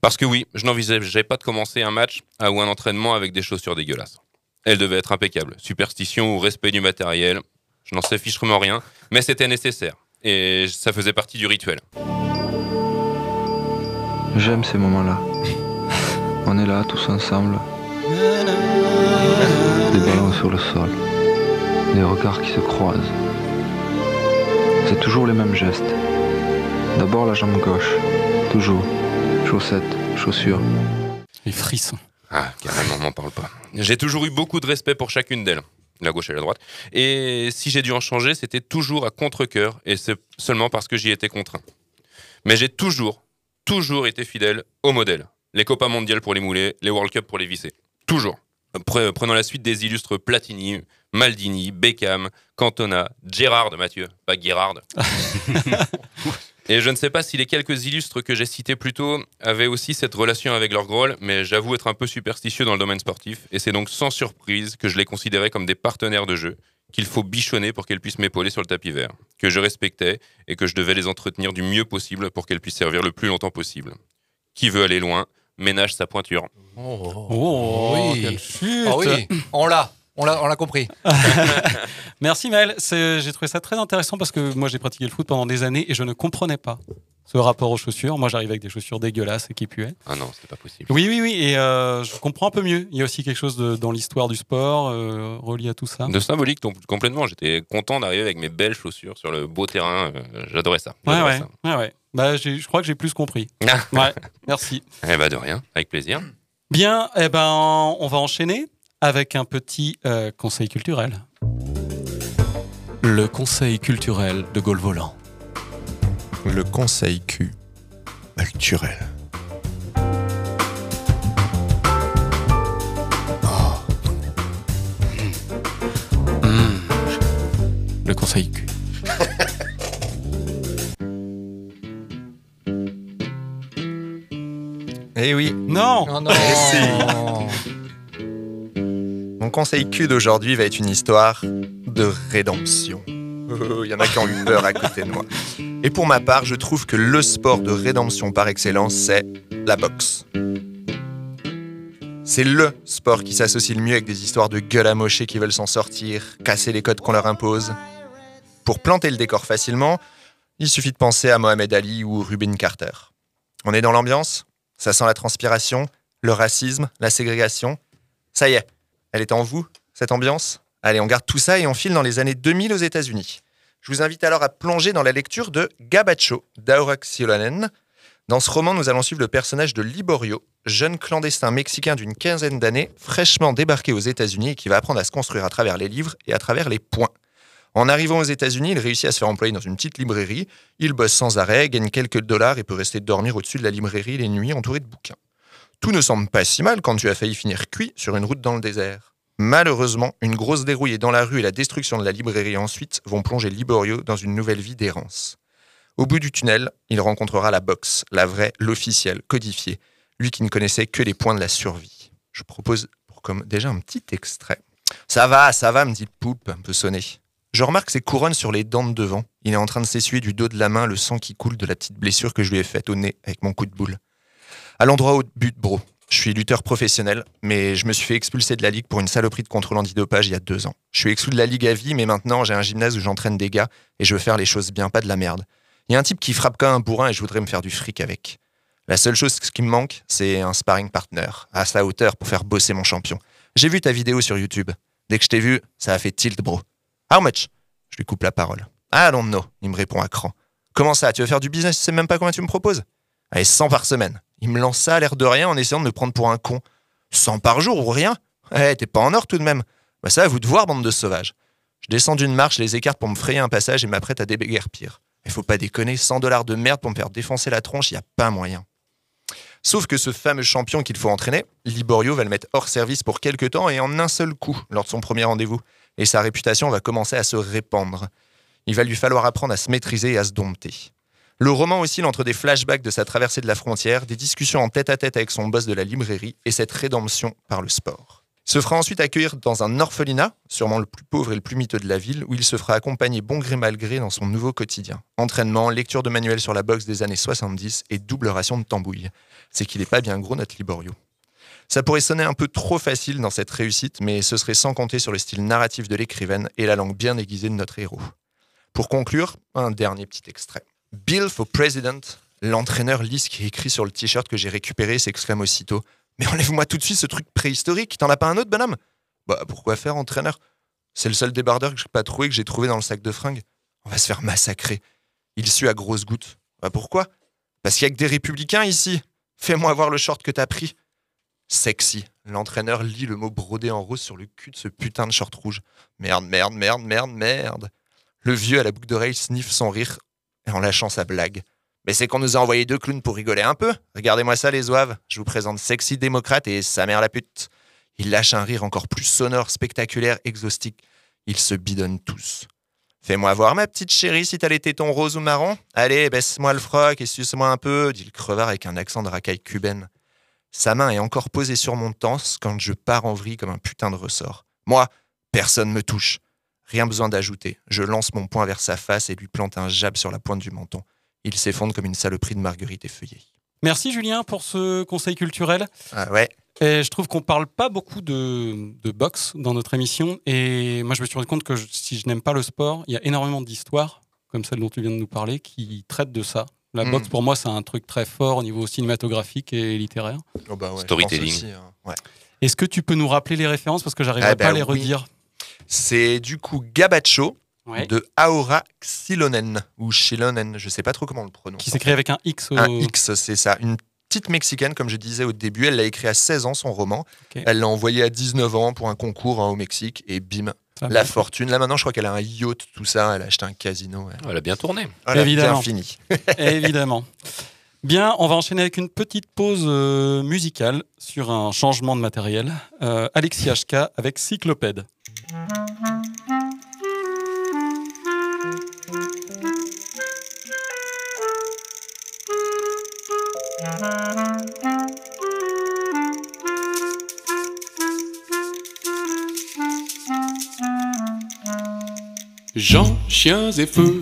Parce que oui, je n'envisageais pas de commencer un match ou un entraînement avec des chaussures dégueulasses. Elles devaient être impeccables. Superstition ou respect du matériel, je n'en sais fichement rien, mais c'était nécessaire. Et ça faisait partie du rituel. J'aime ces moments-là. On est là tous ensemble. Des ballons sur le sol. Des regards qui se croisent. C'est toujours les mêmes gestes. D'abord la jambe gauche. Toujours. Chaussettes, chaussures. Les frissons. Ah, carrément, m'en parle pas. J'ai toujours eu beaucoup de respect pour chacune d'elles, la gauche et la droite. Et si j'ai dû en changer, c'était toujours à contre-coeur, et c'est seulement parce que j'y étais contraint. Mais j'ai toujours, toujours été fidèle au modèle. Les Copas mondiales pour les mouler, les World Cup pour les visser. Toujours. Pre- Prenons la suite des illustres Platini, Maldini, Beckham, Cantona, Gérard Mathieu, pas Guérard. Et je ne sais pas si les quelques illustres que j'ai cités plus tôt avaient aussi cette relation avec leur groll, mais j'avoue être un peu superstitieux dans le domaine sportif, et c'est donc sans surprise que je les considérais comme des partenaires de jeu, qu'il faut bichonner pour qu'elles puissent m'épauler sur le tapis vert, que je respectais et que je devais les entretenir du mieux possible pour qu'elles puissent servir le plus longtemps possible. Qui veut aller loin, ménage sa pointure. Oh, oui. quelle chute. Ah oui, on l'a, on l'a, compris. Merci Maël, C'est- j'ai trouvé ça très intéressant parce que moi j'ai pratiqué le foot pendant des années et je ne comprenais pas ce rapport aux chaussures. Moi, j'arrive avec des chaussures dégueulasses et qui puaient. Ah non, c'était pas possible. Oui, oui, oui. Et euh, je comprends un peu mieux. Il y a aussi quelque chose de- dans l'histoire du sport euh, relié à tout ça. De symbolique, donc, complètement. J'étais content d'arriver avec mes belles chaussures sur le beau terrain. euh, J'adorais ça. Ouais, ouais, ça. ouais, ouais. Bah, je crois que j'ai plus compris. ouais, merci. Eh ben de rien, avec plaisir. Bien, eh ben, on va enchaîner avec un petit euh, conseil culturel. Le conseil culturel de Gaulle Volant. Le conseil Q. Culturel. Le conseil Q. Eh oui. Non Oh non Eh si. Mon conseil Q d'aujourd'hui va être une histoire de rédemption. Oh, Il y en a qui ont eu peur à côté de moi. Et pour ma part, je trouve que le sport de rédemption par excellence, c'est la boxe. C'est le sport qui s'associe le mieux avec des histoires de gueules amochées qui veulent s'en sortir, casser les codes qu'on leur impose. Pour planter le décor facilement, il suffit de penser à Mohamed Ali ou Rubin Carter. On est dans l'ambiance Ça sent la transpiration, le racisme, la ségrégation Ça y est, elle est en vous, cette ambiance? Allez, on garde tout ça et on file dans les années 2000 aux États-Unis. Je vous invite alors à plonger dans la lecture de Gabacho d'Aurax Silonen. Dans ce roman, nous allons suivre le personnage de Liborio, jeune clandestin mexicain d'une quinzaine d'années, fraîchement débarqué aux États-Unis et qui va apprendre à se construire à travers les livres et à travers les points. En arrivant aux États-Unis, il réussit à se faire employer dans une petite librairie. Il bosse sans arrêt, gagne quelques dollars et peut rester dormir au-dessus de la librairie les nuits entouré de bouquins. Tout ne semble pas si mal quand tu as failli finir cuit sur une route dans le désert. Malheureusement, une grosse dérouille dans la rue et la destruction de la librairie ensuite vont plonger Liborio dans une nouvelle vie d'errance. Au bout du tunnel, il rencontrera la boxe, la vraie, l'officielle, codifiée, lui qui ne connaissait que les points de la survie. Je propose comme déjà un petit extrait. Ça va, ça va, me dit le poulpe, un peu sonné. Je remarque ses couronnes sur les dents de devant. Il est en train de s'essuyer du dos de la main le sang qui coule de la petite blessure que je lui ai faite au nez avec mon coup de boule. À l'endroit au but, bro. Je suis lutteur professionnel, mais je me suis fait expulser de la ligue pour une saloperie de contrôle antidopage il y a deux ans. Je suis exclu de la ligue à vie, mais maintenant j'ai un gymnase où j'entraîne des gars et je veux faire les choses bien, pas de la merde. Il y a un type qui frappe comme un bourrin et je voudrais me faire du fric avec. La seule chose qui me manque, c'est un sparring partner, à sa hauteur pour faire bosser mon champion. J'ai vu ta vidéo sur YouTube. Dès que je t'ai vu, ça a fait tilt, bro. How much? Je lui coupe la parole. I don't know, il me répond à cran. Comment ça, tu veux faire du business, tu sais même pas combien tu me proposes? Allez, 100 par semaine. Il me lance ça à l'air de rien en essayant de me prendre pour un con. 100 par jour ou rien? Eh, t'es pas en or tout de même. Bah ça, à vous de voir, bande de sauvages. Je descends d'une marche, les écarte pour me frayer un passage et m'apprête à déguerpir. Il faut pas déconner, 100 dollars de merde pour me faire défoncer la tronche, y a pas moyen. Sauf que ce fameux champion qu'il faut entraîner, Liborio va le mettre hors service pour quelques temps et en un seul coup lors de son premier rendez-vous. Et sa réputation va commencer à se répandre. Il va lui falloir apprendre à se maîtriser et à se dompter. Le roman oscille entre des flashbacks de sa traversée de la frontière, des discussions en tête-à-tête avec son boss de la librairie et cette rédemption par le sport. Se fera ensuite accueillir dans un orphelinat, sûrement le plus pauvre et le plus miteux de la ville, où il se fera accompagner bon gré mal gré dans son nouveau quotidien. Entraînement, lecture de manuels sur la boxe des années 70 et double ration de tambouille. C'est qu'il n'est pas bien gros notre Liborio. Ça pourrait sonner un peu trop facile dans cette réussite, mais ce serait sans compter sur le style narratif de l'écrivaine et la langue bien aiguisée de notre héros. Pour conclure, un dernier petit extrait. Bill for President, l'entraîneur lisse qui est écrit sur le t-shirt que j'ai récupéré s'exclame aussitôt Mais enlève-moi tout de suite ce truc préhistorique, t'en as pas un autre, bonhomme? Bah pourquoi faire, entraîneur? C'est le seul débardeur que j'ai pas trouvé que j'ai trouvé dans le sac de fringues. On va se faire massacrer. Il sue à grosses gouttes. Bah pourquoi? Parce qu'il y a que des républicains ici. Fais-moi voir le short que t'as pris. Sexy. L'entraîneur lit le mot brodé en rose sur le cul de ce putain de short rouge. Merde, merde, merde, merde, merde. Le vieux à la boucle d'oreille sniffe son rire en lâchant sa blague. Mais c'est qu'on nous a envoyé deux clowns pour rigoler un peu. Regardez-moi ça, les oeuvres. Je vous présente Sexy Démocrate et sa mère la pute. Il lâche un rire encore plus sonore, spectaculaire, exhaustique. Ils se bidonnent tous. Fais-moi voir, ma petite chérie, si t'as les tétons roses ou marron. Allez, baisse-moi le froc et suce-moi un peu, dit le crevard avec un accent de racaille cubaine. Sa main est encore posée sur mon torse quand je pars en vrille comme un putain de ressort. Moi, personne me touche. Rien besoin d'ajouter. Je lance mon poing vers sa face et lui plante un jab sur la pointe du menton. Il s'effondre comme une saloperie de marguerite effeuillée. Merci Julien pour ce conseil culturel. Ah ouais. Et je trouve qu'on parle pas beaucoup de, de boxe dans notre émission. Et moi, je me suis rendu compte que je- si je n'aime pas le sport, il y a énormément d'histoires, comme celle dont tu viens de nous parler, qui traitent de ça, La Mm. boxe, pour moi, c'est un truc très fort au niveau cinématographique et littéraire. Oh bah ouais, Storytelling. hein. Ouais. Est-ce que tu peux nous rappeler les références? Parce que j'arriverai Ah pas à bah les oui. redire C'est du coup Gabacho Ouais. de Aora Xilonen ou Chilonen, je sais pas trop comment on le prononce. Qui s'écrit avec un X au- Un X, c'est ça. Une petite mexicaine, comme je disais au début, elle l'a écrit à 16 ans son roman. Elle l'a envoyé à 19 ans pour un concours hein, au Mexique et bim, Ça la fortune. Là maintenant, je crois qu'elle a un yacht, tout ça. Elle a acheté un casino. Elle, Elle a bien tourné. Voilà, Évidemment. bien fini. Évidemment. Bien, on va enchaîner avec une petite pause euh, musicale sur un changement de matériel. Euh, Alexis HK avec Cyclopède. Jean, chiens et feux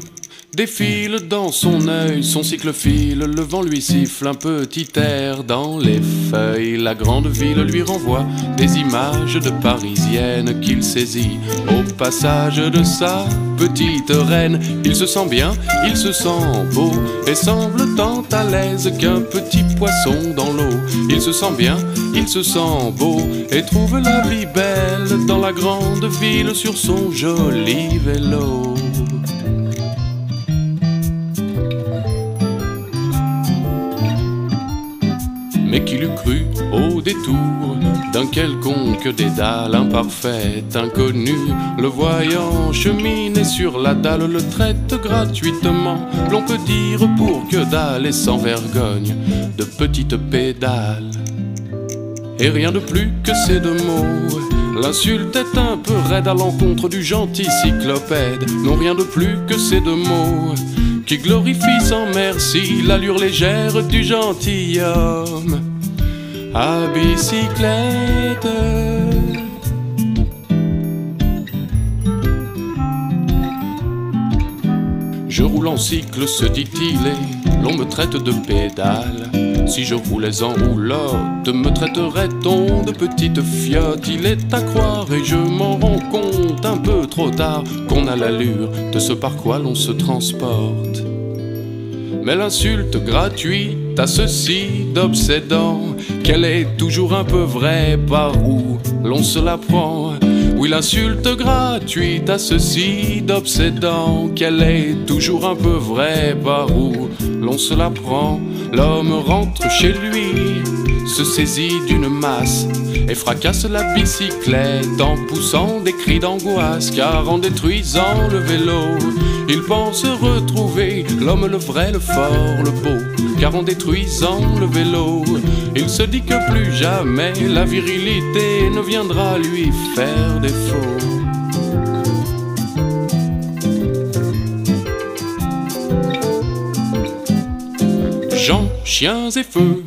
défilent dans son œil, son cycle file, le vent lui siffle un petit air dans les feuilles. La grande ville lui renvoie des images de parisiennes qu'il saisit au passage de sa petite reine. Il se sent bien, il se sent beau et semble tant à l'aise qu'un petit poisson dans l'eau. Il se sent bien, il se sent beau et trouve la vie belle dans la grande ville sur son joli vélo. Mais qu'il eût cru au détour d'un quelconque dédale imparfait, inconnu, le voyant cheminer sur la dalle, le traite gratuitement, l'on peut dire pour que dalle et sans vergogne, de petites pédales. Et rien de plus que ces deux mots. L'insulte est un peu raide à l'encontre du gentil cyclopède. Non, rien de plus que ces deux mots qui glorifient sans merci l'allure légère du gentilhomme à bicyclette. Je roule en cycle, se dit-il, et l'on me traite de pédale. Si je roulais en roulotte, me traiterait-on de petite fiotte? Il est à croire, et je m'en rends compte un peu trop tard, qu'on a l'allure de ce par quoi l'on se transporte. Mais l'insulte gratuite a ceci d'obsédant qu'elle est toujours un peu vraie par où l'on se la prend. Oui, l'insulte gratuite a ceci d'obsédant qu'elle est toujours un peu vraie par où l'on se la prend. L'homme rentre chez lui, se saisit d'une masse et fracasse la bicyclette en poussant des cris d'angoisse car en détruisant le vélo, il pense retrouver l'homme le vrai, le fort, le beau. Car en détruisant le vélo, il se dit que plus jamais la virilité ne viendra lui faire défaut. Jean, chiens et feux.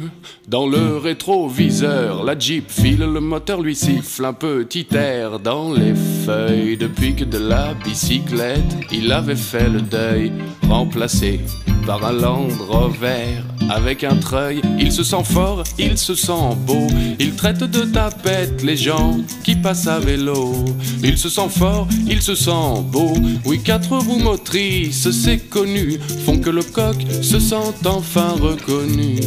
Dans le rétroviseur, la Jeep file, le moteur lui siffle un petit air dans les feuilles. Depuis que de la bicyclette, il avait fait le deuil, remplacé par un Land Rover avec un treuil. Il se sent fort, il se sent beau, il traite de tapette les gens qui passent à vélo. Il se sent fort, il se sent beau. Oui, quatre roues motrices, c'est connu, font que le coq se sent enfin reconnu.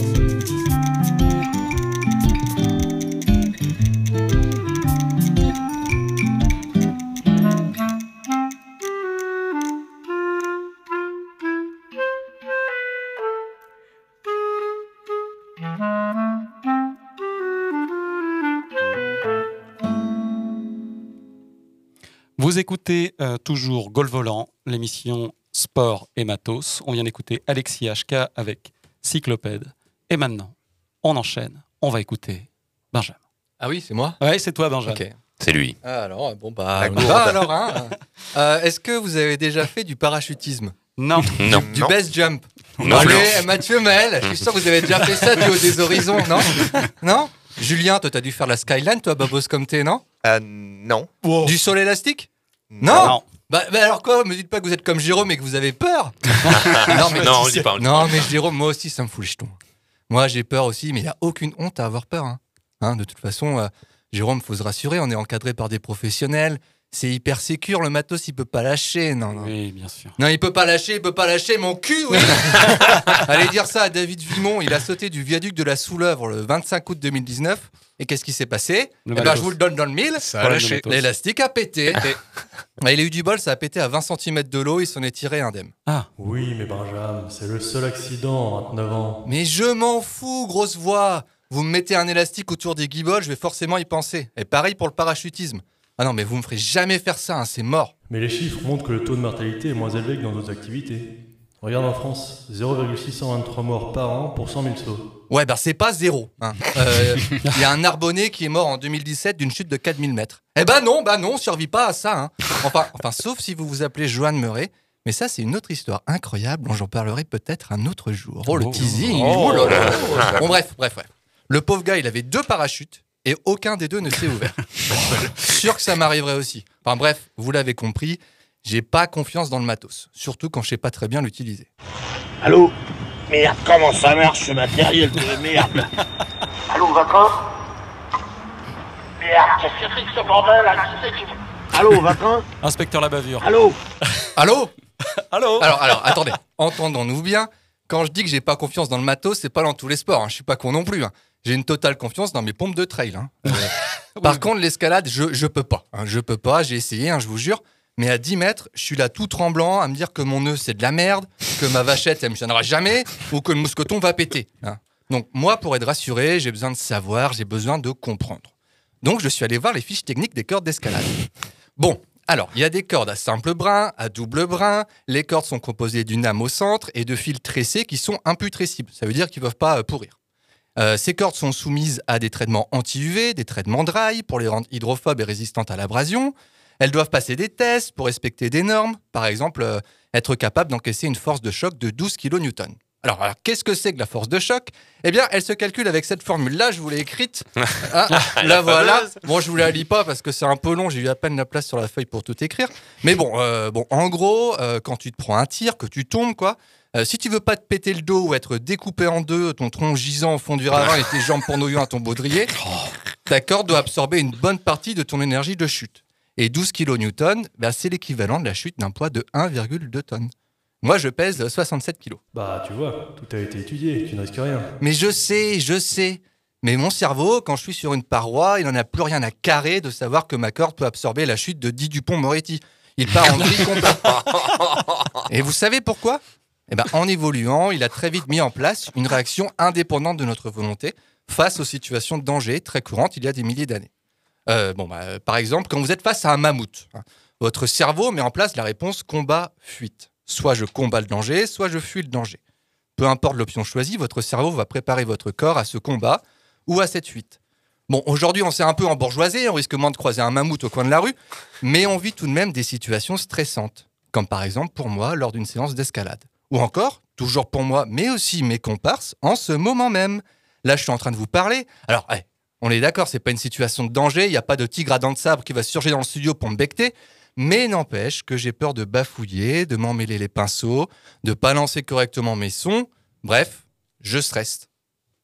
Vous écoutez euh, toujours Gol Volant, l'émission Sport et Matos. On vient d'écouter Alexis HK avec Cyclopède. Et maintenant, on enchaîne. On va écouter Benjamin. Ah oui, c'est moi? Ouais, c'est toi, Benjamin. C'est lui. Ah, alors, bon, bah, on va, alors, hein. Euh, Est-ce que vous avez déjà fait du parachutisme? Non. Non. Du Non. best jump? Non. Allez, Non. Mathieu Maël, je suis sûr que vous avez déjà fait ça du haut des horizons, non? Non? Julien, toi, t'as dû faire la skyline, toi, babos comme t'es, non? Euh, non. Du sol élastique? Non. Non bah, bah alors quoi Me dites pas que vous êtes comme Jérôme et que vous avez peur Non, mais, Non, on dit pas, on dit non, pas. mais Jérôme, moi aussi, ça me fout le jeton. Moi, j'ai peur aussi, mais il n'y a aucune honte à avoir peur. hein. Hein, de toute façon, euh, Jérôme, faut se rassurer, on est encadré par des professionnels. C'est hyper sécure, le matos, il peut pas lâcher. Non, non. Oui, bien sûr. Non, il peut pas lâcher, il peut pas lâcher mon cul, oui Allez dire ça à David Vimon, il a sauté du viaduc de la Soulèvre le 25 août 2019. Et qu'est-ce qui s'est passé? Le Eh ben, je vous le donne dans le mille. Ça a lâché. L'élastique a pété. Ah, il a eu du bol, ça a pété à 20 cm de l'eau, il s'en est tiré indemne. Oui, mais Benjamin, c'est le seul accident en 29 ans. Mais je m'en fous, grosse voix Vous me mettez un élastique autour des guibolles, je vais forcément y penser. Et pareil pour le parachutisme. Ah non, mais vous me ferez jamais faire ça, hein, c'est mort. Mais les chiffres montrent que le taux de mortalité est moins élevé que dans d'autres activités. Regarde en France, 0,623 morts par an pour 100 000 sauts. Ouais, bah c'est pas zéro. hein. Euh, Il y a un Narbonnais qui est mort en 2017 d'une chute de 4000 mètres. Eh ben non, bah non, on survit pas à ça. hein. Enfin, enfin, sauf si vous vous appelez Joanne Murray. Mais ça, c'est une autre histoire incroyable dont j'en parlerai peut-être un autre jour. Oh, le Oh. teasing Oh. oh là là. Bon, bref, bref, bref. Le pauvre gars, il avait deux parachutes et aucun des deux ne s'est ouvert. Sûr que ça m'arriverait aussi. Enfin bref, vous l'avez compris, j'ai pas confiance dans le matos. Surtout quand je sais pas très bien l'utiliser. Allô Merde, comment ça marche ce matériel de merde Allô, vacances Merde, qu'est-ce que c'est que ce bordel là Allô, vacances Inspecteur la bavure. Allô Allô Allô Alors, alors, attendez, entendons-nous bien. Quand je dis que j'ai pas confiance dans le matos, c'est pas dans tous les sports. hein. Je suis pas con non plus. hein. J'ai une totale confiance dans mes pompes de trail. hein. Euh, Par contre, l'escalade, je, je peux pas. hein. Je peux pas. J'ai essayé, hein, je vous jure. Mais à 10 mètres, je suis là tout tremblant à me dire que mon nœud c'est de la merde, que ma vachette elle me tiendra jamais, ou que le mousqueton va péter. hein. Donc moi, pour être rassuré, j'ai besoin de savoir, j'ai besoin de comprendre. Donc je suis allé voir les fiches techniques des cordes d'escalade. Bon, alors il y a des cordes à simple brin, à double brin. Les cordes sont composées d'une âme au centre et de fils tressés qui sont imputrescibles. Ça veut dire qu'ils ne peuvent pas euh, pourrir. Euh, ces cordes sont soumises à des traitements anti-UV, des traitements dry pour les rendre hydrophobes et résistantes à l'abrasion. Elles doivent passer des tests pour respecter des normes, par exemple euh, être capable d'encaisser une force de choc de 12 kN. Alors, alors, qu'est-ce que c'est que la force de choc? Eh bien, elle se calcule avec cette formule-là, je vous l'ai écrite. Ah, La voilà. Bon, je vous la lis pas parce que c'est un peu long, j'ai eu à peine la place sur la feuille pour tout écrire. Mais bon, euh, bon en gros, euh, quand tu te prends un tir, que tu tombes, quoi, euh, si tu veux pas te péter le dos ou être découpé en deux, ton tronc gisant au fond du ravin et tes jambes pournoyant à ton baudrier, ta corde doit absorber une bonne partie de ton énergie de chute. Et 12 kN, bah, c'est l'équivalent de la chute d'un poids de 1,2 tonnes. Moi, je pèse 67 kg. Bah, tu vois, tout a été étudié, tu ne risques rien. Mais je sais, je sais. Mais mon cerveau, quand je suis sur une paroi, il n'en a plus rien à carrer de savoir que ma corde peut absorber la chute de 10 Dupont-Moretti. Il part en vrille complet. Et vous savez pourquoi? Eh ben, En évoluant, il a très vite mis en place une réaction indépendante de notre volonté face aux situations de danger très courantes il y a des milliers d'années. Euh, bon, bah, par exemple, quand vous êtes face à un mammouth, hein, votre cerveau met en place la réponse combat-fuite. Soit je combats le danger, soit je fuis le danger. Peu importe l'option choisie, votre cerveau va préparer votre corps à ce combat ou à cette fuite. Bon, aujourd'hui, on s'est un peu embourgeoisé, on risque moins de croiser un mammouth au coin de la rue, mais on vit tout de même des situations stressantes, comme par exemple pour moi lors d'une séance d'escalade. Ou encore, toujours pour moi, mais aussi mes comparses, en ce moment même. Là, je suis en train de vous parler. Alors, eh, on est d'accord, c'est pas une situation de danger, il n'y a pas de tigre à dents de sabre qui va surgir dans le studio pour me becter, mais n'empêche que j'ai peur de bafouiller, de m'emmêler les pinceaux, de pas lancer correctement mes sons. Bref, je stresse.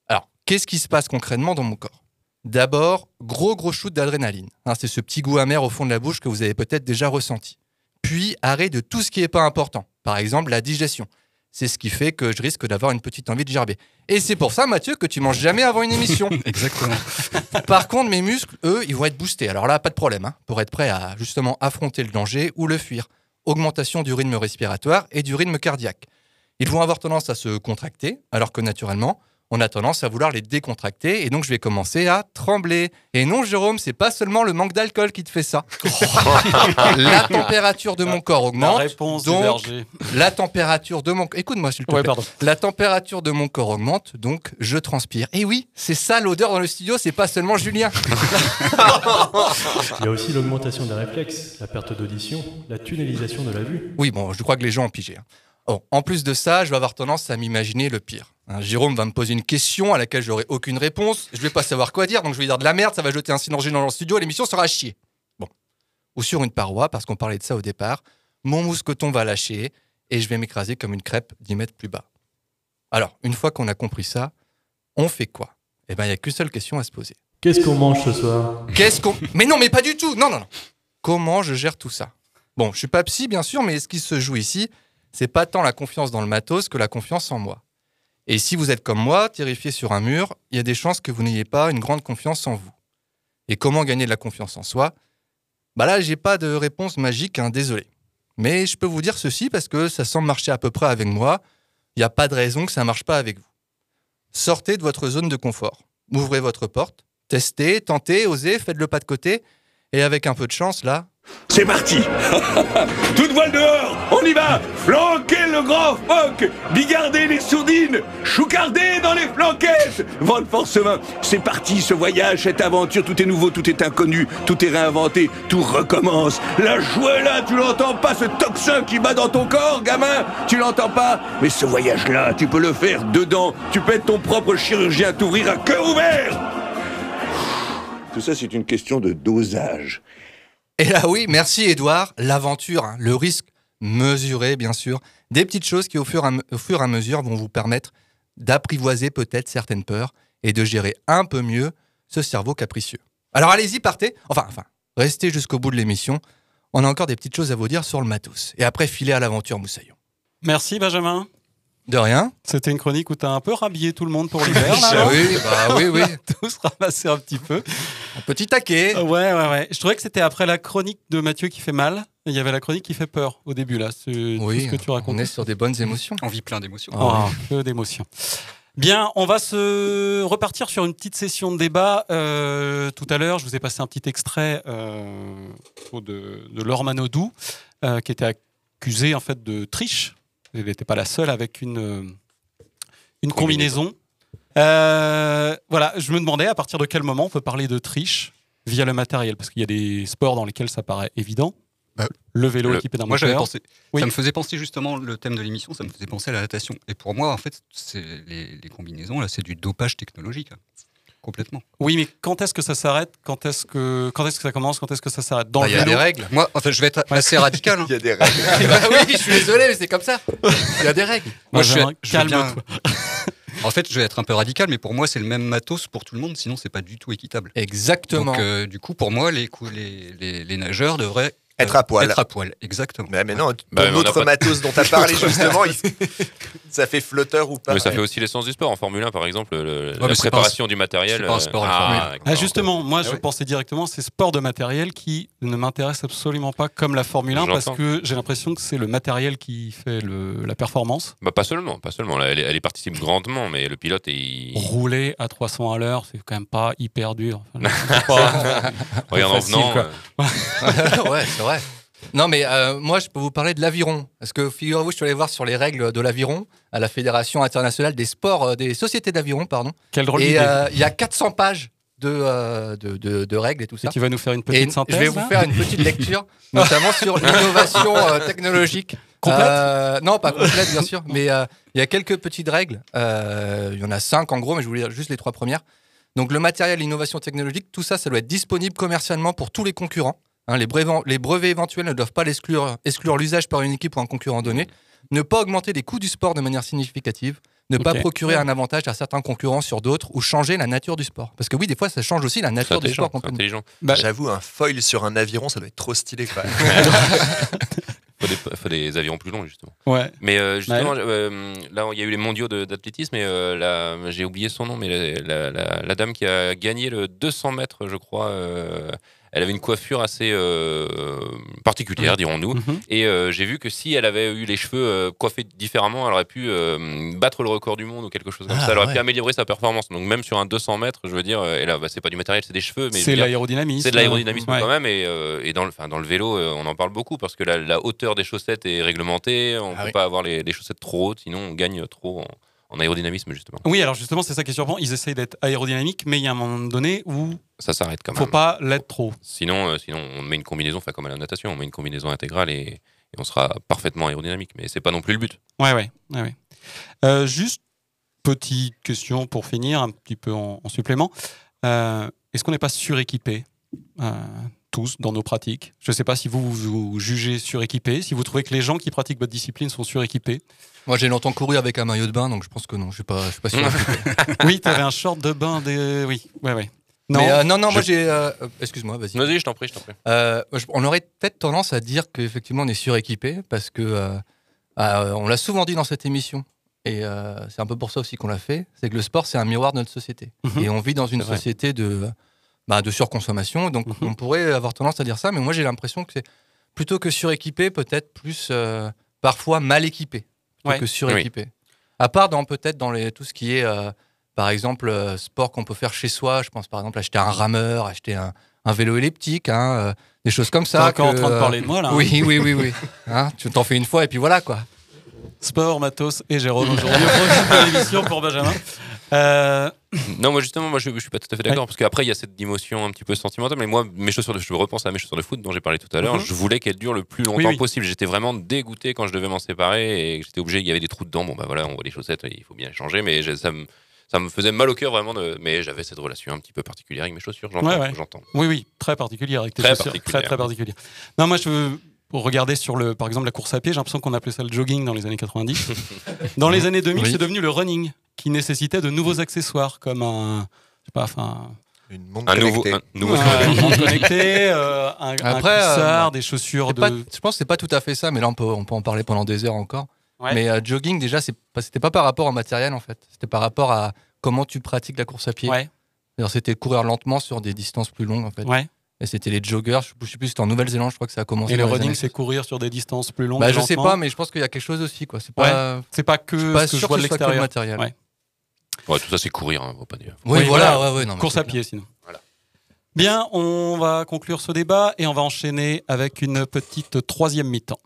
Alors, qu'est-ce qui se passe concrètement dans mon corps? D'abord, gros gros shoot d'adrénaline. Hein, c'est ce petit goût amer au fond de la bouche que vous avez peut-être déjà ressenti. Puis, arrêt de tout ce qui n'est pas important. Par exemple, la digestion. C'est ce qui fait que je risque d'avoir une petite envie de gerber. Et c'est pour ça, Mathieu, que tu manges jamais avant une émission. Exactement. Par contre, mes muscles, eux, ils vont être boostés. Alors là, pas de problème, hein, pour être prêt à justement affronter le danger ou le fuir. Augmentation du rythme respiratoire et du rythme cardiaque. Ils vont avoir tendance à se contracter, alors que naturellement, on a tendance à vouloir les décontracter, et donc je vais commencer à trembler. Et non, Jérôme, c'est pas seulement le manque d'alcool qui te fait ça. la température de mon corps augmente. La réponse donc la température de mon écoute-moi s'il te Ouais, plaît. pardon. La température de mon corps augmente, donc je transpire. Et oui, c'est ça l'odeur dans le studio, c'est pas seulement Julien. Il y a aussi l'augmentation des réflexes, la perte d'audition, la tunnelisation de la vue. Oui, bon, je crois que les gens ont pigé. hein. Bon, en plus de ça, je vais avoir tendance à m'imaginer le pire. Hein, Jérôme va me poser une question à laquelle j'aurai aucune réponse. Je vais pas savoir quoi dire, donc je vais dire de la merde, ça va jeter un silence gênant dans le studio et l'émission sera à chier. Bon. Ou sur une paroi, parce qu'on parlait de ça au départ, mon mousqueton va lâcher et je vais m'écraser comme une crêpe 10 mètres plus bas. Alors, une fois qu'on a compris ça, on fait quoi? Eh ben, il n'y a qu'une seule question à se poser. Qu'est-ce qu'on mange ce soir? Qu'est-ce qu'on. Mais non, mais pas du tout Non, non, non comment je gère tout ça? Bon, je suis pas psy, bien sûr, mais ce qui se joue ici, c'est pas tant la confiance dans le matos que la confiance en moi. Et si vous êtes comme moi, terrifié sur un mur, il y a des chances que vous n'ayez pas une grande confiance en vous. Et comment gagner de la confiance en soi? Bah là, j'ai pas de réponse magique, hein, désolé. Mais je peux vous dire ceci parce que ça semble marcher à peu près avec moi. Il n'y a pas de raison que ça ne marche pas avec vous. Sortez de votre zone de confort. Ouvrez votre porte, testez, tentez, osez, faites le pas de côté. Et avec un peu de chance, là, C'est parti. Toute voile dehors On y va. Flanquez le grand phoque Bigardez les sourdines Choucardez dans les flanquettes. Force main. C'est parti, ce voyage, cette aventure, tout est nouveau, tout est inconnu, tout est réinventé, tout recommence. La joie là, tu l'entends pas, ce tocsin qui bat dans ton corps, gamin? Tu l'entends pas? Mais ce voyage-là, tu peux le faire dedans. Tu peux être ton propre chirurgien, t'ouvrir à cœur ouvert. Tout ça, c'est une question de dosage. Et là, oui, merci Edouard. L'aventure, hein, le risque mesuré, bien sûr. Des petites choses qui, au fur, et à, mesure, vont vous permettre d'apprivoiser peut-être certaines peurs et de gérer un peu mieux ce cerveau capricieux. Alors allez-y, partez. Enfin, enfin, restez jusqu'au bout de l'émission. On a encore des petites choses à vous dire sur le matos. Et après, filez à l'aventure, Moussaillon. Merci Benjamin. De rien. C'était une chronique où tu as un peu rhabillé tout le monde pour l'hiver. là, oui, bah oui, oui. On a tous ramassé un petit peu. Un petit taquet. Euh, Ouais, ouais, ouais. Je trouvais que c'était après la chronique de Mathieu qui fait mal. Il y avait la chronique qui fait peur au début, là. C'est tout Oui, ce que tu racontes. on est sur des bonnes émotions. On vit plein d'émotions. Oh, que d'émotions. Bien, on va se repartir sur une petite session de débat. Euh, tout à l'heure, je vous ai passé un petit extrait euh, de, de Laure Manodou, euh, qui était accusée en fait de triche. Elle n'était pas la seule avec une, euh, une combinaison. Euh, voilà, je me demandais à partir de quel moment on peut parler de triche via le matériel, parce qu'il y a des sports dans lesquels ça paraît évident. le vélo Le- équipé d'un Moi, moteur. pensé. Oui. Ça me faisait penser justement le thème de l'émission, ça me faisait penser à la natation. Et pour moi, en fait, les, les combinaisons là, c'est du dopage technologique. Complètement. Oui, mais quand est-ce que ça s'arrête? Quand est-ce que quand est-ce que ça commence? Quand est-ce que ça s'arrête? Dans Bah, le il y a des règles. Moi, enfin, je vais être assez radical. hein. Il y a des règles. bah oui, je suis désolé, mais c'est comme ça. Il y a des règles. Moi, je suis, je bien- calme-toi. en fait, je vais être un peu radical, mais pour moi, c'est le même matos pour tout le monde, sinon c'est pas du tout équitable. Exactement. Donc, euh, du coup, pour moi, les, cou- les, les, les nageurs devraient Être à poil. Être à poil, exactement. Mais, mais non, ton Bah, mais on a autre pas de- matos dont tu as parlé justement, il- ça fait flotteur ou pas Mais ça fait aussi l'essence du sport. En Formule 1, par exemple, le- la c'est préparation pas un- du matériel. c'est pas un euh, sport, ah, Formule 1. d'accord. Ah, justement, moi Ah je oui. pensais directement ces sports de matériel qui ne m'intéressent absolument pas comme la Formule 1 parce que j'ai l'impression que c'est le matériel qui fait le- la performance. Bah, pas seulement, pas seulement. Elle, elle y participe grandement, mais le pilote est. Rouler à 300 à l'heure, c'est quand même pas hyper dur. Enfin, c'est pas- Regarde en venant. euh, ouais, c'est vrai. Non, mais euh, moi, je peux vous parler de l'aviron. Parce que figurez-vous, je suis allé voir sur les règles de l'aviron à la Fédération internationale des sports, euh, des sociétés d'aviron, pardon. Quelle drôle Et euh, il y a 400 pages de, de, de- de règles et tout ça. Et tu vas nous faire une petite Et synthèse Je vais vous faire une petite lecture, notamment sur l'innovation technologique. Complète Non, pas complète, bien sûr. Mais il y a quelques petites règles. Il y en a cinq en gros, mais je vous lire juste les trois premières. Donc le matériel, l'innovation technologique, tout ça, ça doit être disponible commercialement pour tous les concurrents. Hein, les, brevets, les brevets éventuels ne doivent pas exclure l'usage par une équipe ou un concurrent donné. Ne pas augmenter les coûts du sport de manière significative. Ne pas procurer un avantage à certains concurrents sur d'autres ou changer la nature du sport. Parce que oui, des fois, ça change aussi la nature du sport. Bah, J'avoue, un foil sur un aviron, ça doit être trop stylé quand même. faut des, faut des avions plus longs, justement. Ouais. Mais euh, justement, euh, là, il y a eu les mondiaux d'athlétisme et euh, j'ai oublié son nom, mais la, la- la- la dame qui a gagné le 200 mètres, je crois, euh, elle avait une coiffure assez euh, particulière, dirons-nous. Mhm. Et euh, j'ai vu que si elle avait eu les cheveux euh, coiffés différemment, elle aurait pu battre le record du monde ou quelque chose comme Ah, ça. Elle aurait ouais. pu améliorer sa performance. Donc même sur un 200 mètres, je veux dire, et là, bah, c'est pas du matériel, c'est des cheveux, mais C'est l'aérodynamisme. c'est de l'aérodynamisme Ouais. quand même, et, et dans, le, enfin, dans le vélo, on en parle beaucoup parce que la, la hauteur des chaussettes est réglementée. On ne Ah peut oui. pas avoir les, les chaussettes trop hautes, sinon on gagne trop en, en aérodynamisme justement. Oui, alors justement, c'est ça qui est surprenant. Ils essayent d'être aérodynamiques, mais il y a un moment donné où Ça s'arrête quand faut même. pas l'être trop. Sinon, euh, sinon, on met une combinaison, enfin comme à la natation, on met une combinaison intégrale et, et on sera parfaitement aérodynamique. Mais c'est pas non plus le but. Ouais, ouais, ouais, ouais. Euh, juste petite question pour finir, un petit peu en, en supplément. Euh, Est-ce qu'on n'est pas suréquipé? Tous dans nos pratiques Je ne sais pas si vous, vous jugez suréquipé, si vous trouvez que les gens qui pratiquent votre discipline sont suréquipés. Moi, j'ai longtemps couru avec un maillot de bain, donc je pense que non, je suis pas, je suis pas sûr. oui, tu avais un short de bain. Des... Oui, ouais, ouais. Non, mais, euh, non, non, moi j'ai. euh, euh, Excuse-moi, vas-y. Vas-y, je t'en prie, je t'en prie. Euh, je- on aurait peut-être tendance à dire qu'effectivement on est suréquipé parce que euh, euh, on l'a souvent dit dans cette émission et euh, c'est un peu pour ça aussi qu'on l'a fait. C'est que le sport c'est un miroir de notre société Mhm. et on vit dans une société de bah, de surconsommation. Donc Mhm. on pourrait avoir tendance à dire ça, mais moi j'ai l'impression que c'est plutôt que suréquipé, peut-être plus euh, parfois mal équipé plutôt Ouais. que suréquipé. À part dans peut-être dans les, tout ce qui est euh, par exemple euh, sport qu'on peut faire chez soi. Je pense par exemple acheter un rameur, acheter un, un vélo elliptique, hein, des choses comme ça. T'es encore en train de parler de moi, là, hein. Oui, oui, oui, oui. Hein, tu t'en fais une fois et puis voilà quoi. Sport, matos et Jérôme aujourd'hui. Au programme de l'émission pour Benjamin. Non, moi justement, moi je, je suis pas tout à fait d'accord parce qu'après il y a cette dimension un petit peu sentimentale. Mais moi, mes chaussures de, je repense à mes chaussures de foot dont j'ai parlé tout à l'heure. Mhm. Je voulais qu'elles durent le plus longtemps Oui, oui. possible. J'étais vraiment dégoûté quand je devais m'en séparer et j'étais obligé. Il y avait des trous dedans. Bon bah voilà, on voit les chaussettes, il faut bien les changer. Mais ça me ça me faisait mal au cœur vraiment. De, mais j'avais cette relation un petit peu particulière avec mes chaussures. J'entends, Ouais. Oui, oui, très particulière avec tes Très chaussures. particulière. Très, très particulière. Non, moi, je veux pour regarder sur le, par exemple, la course à pied. J'ai l'impression qu'on appelait ça le jogging dans les années 90. dans les années 2000, Oui. c'est devenu le running, qui nécessitait de nouveaux accessoires comme un, je sais pas, enfin. Une montre Un nouveau, connectée. un nouveau Ouais, une montre connectée, euh, un, un Après, euh, cuissard, des chaussures C'est de. pas- je pense que c'est pas tout à fait ça, mais là on peut, on peut en parler pendant des heures encore. Ouais. Mais euh, jogging déjà, c'est pas- c'était pas par rapport au matériel en fait, c'était par rapport à comment tu pratiques la course à pied. Ouais. Alors, C'était courir lentement sur des distances plus longues en fait. Ouais. Et c'était les joggers, je je sais plus, c'était en Nouvelle-Zélande, je crois que ça a commencé. Et le running, c'est courir sur des distances plus longues. Bah, je sais lentement. pas, mais je pense qu'il y a quelque chose aussi quoi. C'est pas. C'est pas que je suis pas ce que je sûr vois que de soit que le l'extérieur. matériel. Ouais. Tout ça c'est courir, hein, faut pas dire. Oui, voilà, ouais, ouais, non, Course à pied, sinon. Bien, on va conclure ce débat et on va enchaîner avec une petite troisième mi-temps.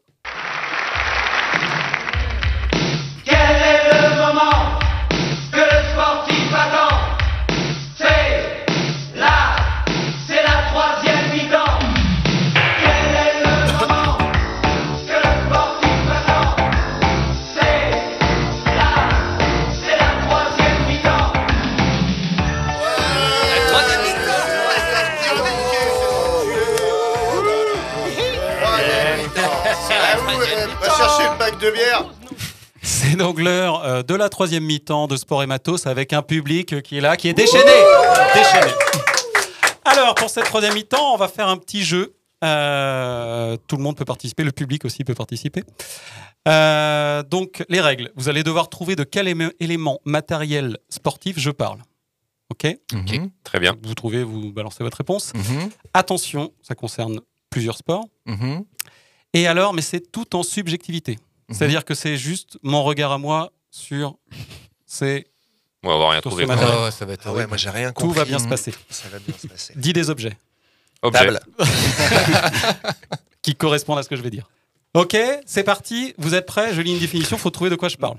Donc l'heure euh, de la troisième mi-temps de Sport et Matos avec un public qui est là, qui est déchaîné. Déchaîné. Alors, pour cette troisième mi-temps, on va faire un petit jeu. Euh, tout le monde peut participer, le public aussi peut participer. Euh, donc, les règles. Vous allez devoir trouver de quel éme- élément matériel sportif je parle. OK Mhm. Très bien. Vous trouvez, vous balancez votre réponse. Mhm. Attention, ça concerne plusieurs sports. Mhm. Et alors, mais c'est tout en subjectivité. Mhm. C'est-à-dire que c'est juste mon regard à moi sur ces. On va avoir rien matériel. Ah ouais, ça va être Ah ouais, moi j'ai rien Tout compris. va bien se passer. Ça va bien se passer. Dis des objets Objet. Table. qui correspondent à ce que je vais dire. Ok, c'est parti. Vous êtes prêts? Je lis une définition. Faut trouver de quoi je parle.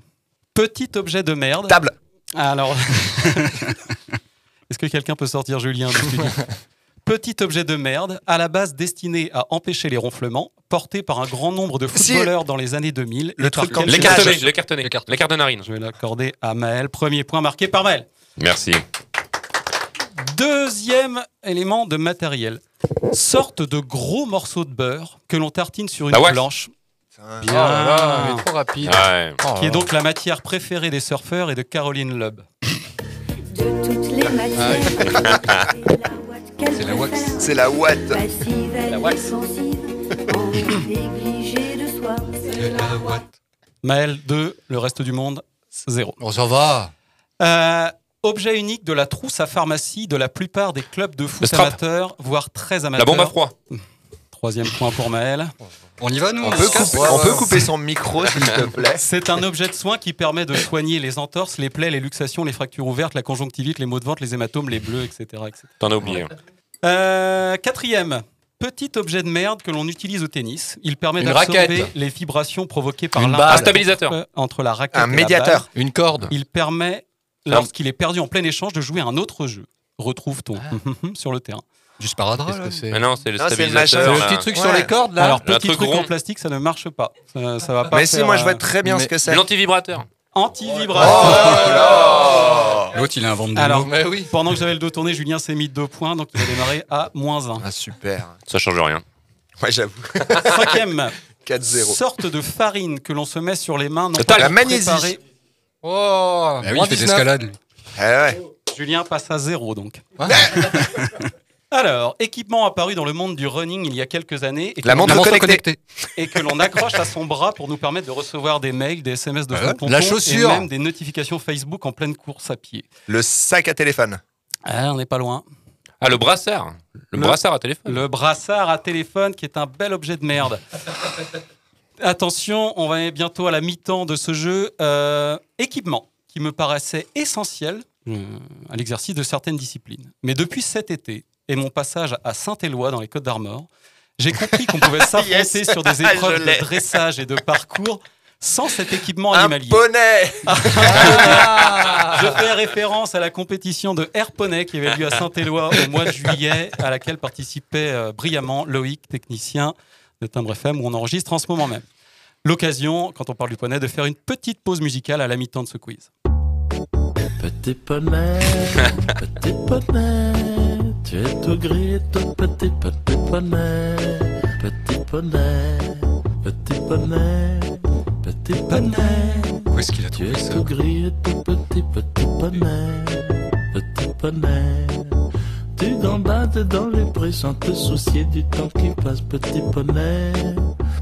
Petit objet de merde. Table. Alors, est-ce que quelqu'un peut sortir Julien du studio Petit objet de merde, à la base destiné à empêcher les ronflements, porté par un grand nombre de Si. footballeurs dans les années 2000. Le truc en quelques- Les Cage. cartonnés, les cartonnés, les cartes de narine. Je vais l'accorder à Maël. Premier point marqué par Maël. Merci. Deuxième élément de matériel. Sorte de gros morceaux de beurre que l'on tartine sur une La wax. planche. Oh là là, mais trop rapide. Ouais. Qui est donc la matière préférée des surfeurs et de Caroline Loeb. là. C'est la wax. C'est la Watt. La wax. Maël 2, le reste du monde 0. Bon, ça va. Euh, objet unique de la trousse à pharmacie de la plupart des clubs de foot amateurs, voire très La amateurs. bombe à froid. Troisième point pour Maël. On y va, nous On on peut, couper, on peut couper son micro, s'il te plaît. C'est un objet de soin qui permet de soigner les entorses, les plaies, les luxations, les fractures ouvertes, la conjonctivite, les maux de ventre, les hématomes, les bleus, etc. etc. T'en as oublié. Euh, quatrième, petit objet de merde que l'on utilise au tennis. Il permet Une d'absorber les vibrations provoquées par. Un stabilisateur. euh, entre la raquette Un et médiateur. la balle. Une corde. Il permet, lorsqu'il est perdu en plein échange, de jouer un autre jeu. Retrouve ton sur le terrain. Du sparadrap. Là. que c'est Mais non, c'est le Non, c'est le machin. Le petit truc Ouais. sur les cordes là Alors, Le petit truc truc en plastique, ça ne marche pas. Ça, ça va pas Mais si, moi je vois euh, très bien mais- ce que c'est. L'antivibrateur. Anti-vibrateur. L'autre, il invente des Alors, mots. Mais oui. pendant que j'avais le dos tourné, Julien s'est mis deux points, donc il va démarrer à moins 1. Ah, super. Ça change rien. Ouais, j'avoue. Cinquième, 4-0. sorte de farine que l'on se met sur les mains. Non La magnésie. préparer- Oh Ah oui, il fait de 19. l'escalade. Eh ouais. Julien passe à zéro donc. Alors, équipement apparu dans le monde du running il y a quelques années et que La l'on- montre connectée. et que l'on accroche à son bras pour nous permettre de recevoir des mails, des SMS de Voilà. tonton La chaussure. et même des notifications Facebook en pleine course à pied. Le sac à téléphone. Ah, on n'est pas loin. Ah, le brassard. Le, brassard à téléphone. Le brassard à téléphone qui est un bel objet de merde. Attention, on va aller bientôt à la mi-temps de ce jeu. Euh, équipement qui me paraissait essentiel euh, à l'exercice de certaines disciplines. Mais depuis cet été et mon passage à Saint-Éloi dans les Côtes d'Armor, j'ai compris qu'on pouvait s'affronter Yes. sur des Je épreuves de dressage et de parcours sans cet équipement Un animalier. poney Je fais référence à la compétition de air poney qui avait lieu à Saint-Éloi au mois de juillet, à laquelle participait euh, brillamment Loïc, technicien de Timbre FM, où on enregistre en ce moment même. L'occasion, quand on parle du poney, de faire une petite pause musicale à la mi-temps de ce quiz. Petit poney, petit poney, tu es tout gris, tout petit, petit poney, petit poney, petit poney, petit poney. Où est-ce qu'il a Tu es tout gris et tout petit, petit poney, petit poney. Tu gambades dans les prés sans te soucier du temps qui passe, petit poney,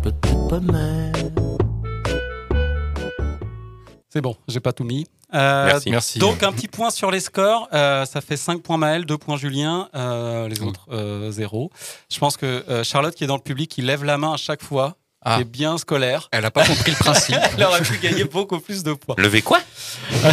petit poney. C'est bon, j'ai pas tout mis. Euh, Merci. Merci. Donc un petit point sur les scores. Euh, ça fait 5 points Maël, 2 points Julien, euh, les autres 0. Je pense que euh, Charlotte qui est dans le public, qui lève la main à chaque fois, Ah. qui est bien scolaire. Elle n'a pas compris le principe. Elle aurait pu gagner beaucoup plus de points. Levé quoi?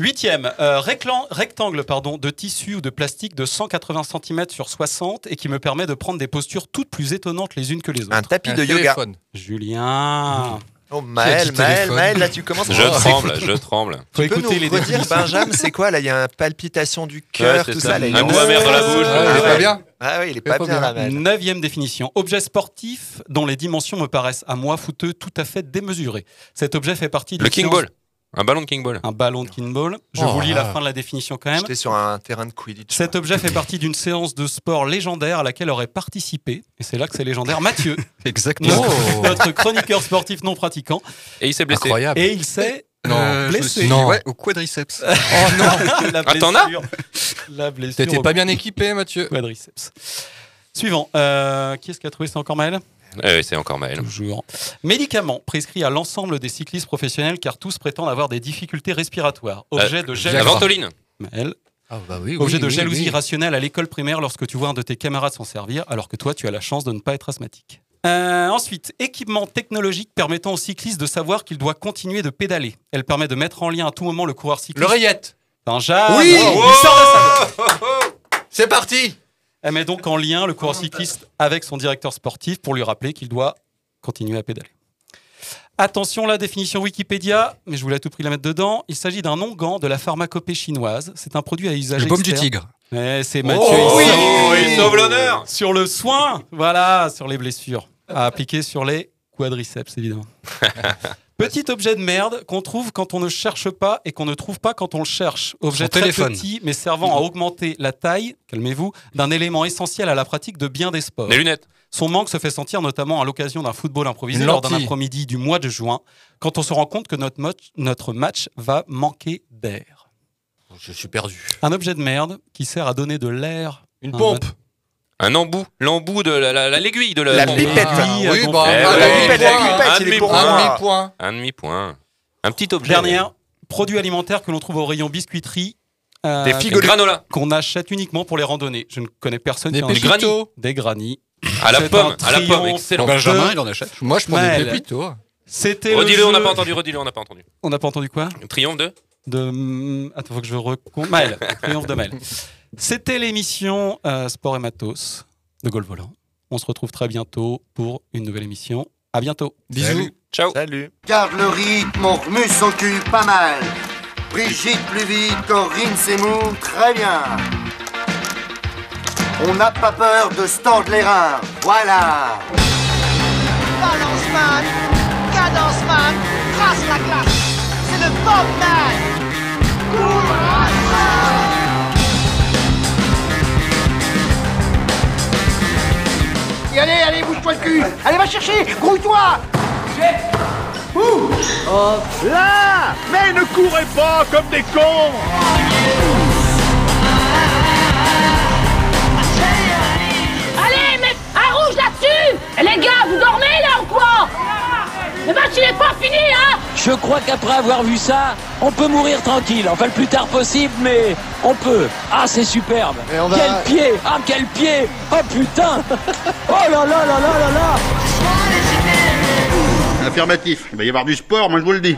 Huitième, euh, réclan- rectangle pardon, de tissu ou de plastique de 180 cm sur 60 et qui me permet de prendre des postures toutes plus étonnantes les unes que les autres. Un tapis Un de yoga. téléphone. Julien, Oh Maël, Maël, Maël, là tu commences Je à... tremble, je tremble. faut Tu peux écouter nous les redire, définitions. Benjamin, c'est quoi là? Il y a une palpitation du cœur, tout ça. ça. là, il Un goût amer dans la bouche. Ah, il est pas bien Ah oui, il est pas pas bien bien. là. Neuvième définition. Objet sportif dont les dimensions me paraissent à moi fouteux tout à fait démesurées. Cet objet fait partie Le d'une King Ball. Un ballon de King Ball. Un ballon de King-Ball. Je Oh, vous lis la ah. fin de la définition quand même. J'étais sur un terrain de Quidditch. Cet objet fait partie d'une séance de sport légendaire à laquelle aurait participé, et c'est là que c'est légendaire, Mathieu, Exactement. notre, notre chroniqueur sportif non pratiquant, Et il s'est blessé. Incroyable. et il s'est Non, euh, blessé. suis- Non. Ouais, au quadriceps. Oh non La Ah, blessure. La blessure. T'étais pas bien équipé, Mathieu quadriceps. Suivant. Euh, qui est-ce qui a trouvé C'est encore Maël Euh, c'est encore Maël. Toujours. Médicaments prescrits à l'ensemble des cyclistes professionnels car tous prétendent avoir des difficultés respiratoires. Objet de ventoline. Maël. Ah bah oui, Objet oui, de oui, jalousie oui. irrationnelle à l'école primaire lorsque tu vois un de tes camarades s'en servir alors que toi tu as la chance de ne pas être asthmatique. Euh, ensuite, équipement technologique permettant au cycliste de savoir qu'il doit continuer de pédaler. Elle permet de mettre en lien à tout moment le coureur cycliste. L'oreillette Un jazz. Oui sort de sa C'est parti Elle met donc en lien le coureur cycliste avec son directeur sportif pour lui rappeler qu'il doit continuer à pédaler. Attention, la définition Wikipédia, mais je voulais à tout prix la mettre dedans. Il s'agit d'un onguent de la pharmacopée chinoise. C'est un produit à usage Le baume du tigre. C'est Mathieu. Oh, oui, il sauve l'honneur. Sur le soin, voilà, sur les blessures. À appliquer sur les quadriceps, évidemment. Petit objet de merde qu'on trouve quand on ne cherche pas et qu'on ne trouve pas quand on le cherche. Objet Son très téléphone. petit, mais servant à augmenter la taille, calmez-vous, d'un élément essentiel à la pratique de bien des sports. Les lunettes. Son manque se fait sentir notamment à l'occasion d'un football improvisé lors d'un après-midi du mois de juin, quand on se rend compte que notre, match- notre match va manquer d'air. Je suis perdu. Un objet de merde qui sert à donner de l'air. Une pompe Un embout. L'embout de la- la- la- l'aiguille de la. La pipette. Ah, oui, à bah, Eh un ouais. demi-point. La pipette, Un il est pour demi-point. moi. Un demi-point. Un demi-point. Un petit objet. Dernière, produit alimentaire que l'on trouve au rayon biscuiterie. euh, Des Le figolets. granola. qu'on achète uniquement pour les randonnées. Je ne connais personne Des qui en achète. pépitos. Des grannies. À la C'est pomme. un À la pomme. Excellent. Benjamin, il en achète. Moi, je prends des Maël. pépitos. C'était le Redis-le, on n'a pas entendu. Redis-le, on n'a pas entendu. On n'a pas entendu quoi? Triomphe de? De hum, attends, faut que je recompte. Maël, triomphe de Maël. C'était l'émission euh, Sport et Matos de Gol Volant. On se retrouve très bientôt pour une nouvelle émission. À bientôt. Bisous. Ciao. Salut. Garde le rythme, on remue son cul pas mal. Brigitte plus vite, Corinne Seymour, très bien. On n'a pas peur de se tordre les reins, voilà. Balance man, cadence man, trace la classe. C'est le Bob man. Allez, allez, bouge-toi le cul. Allez, va chercher, grouille-toi. Oh, là. Mais ne courez pas comme des cons. Allez, mais un rouge là-dessus. Les gars, vous dormez là ou quoi? Le match il est pas fini, hein Je crois qu'après avoir vu ça, on peut mourir tranquille. Enfin, le plus tard possible, mais on peut. Ah, c'est superbe. on va- Quel pied Ah, quel pied Oh putain Oh là là là là là là Affirmatif. Il va y avoir du sport, moi je vous le dis.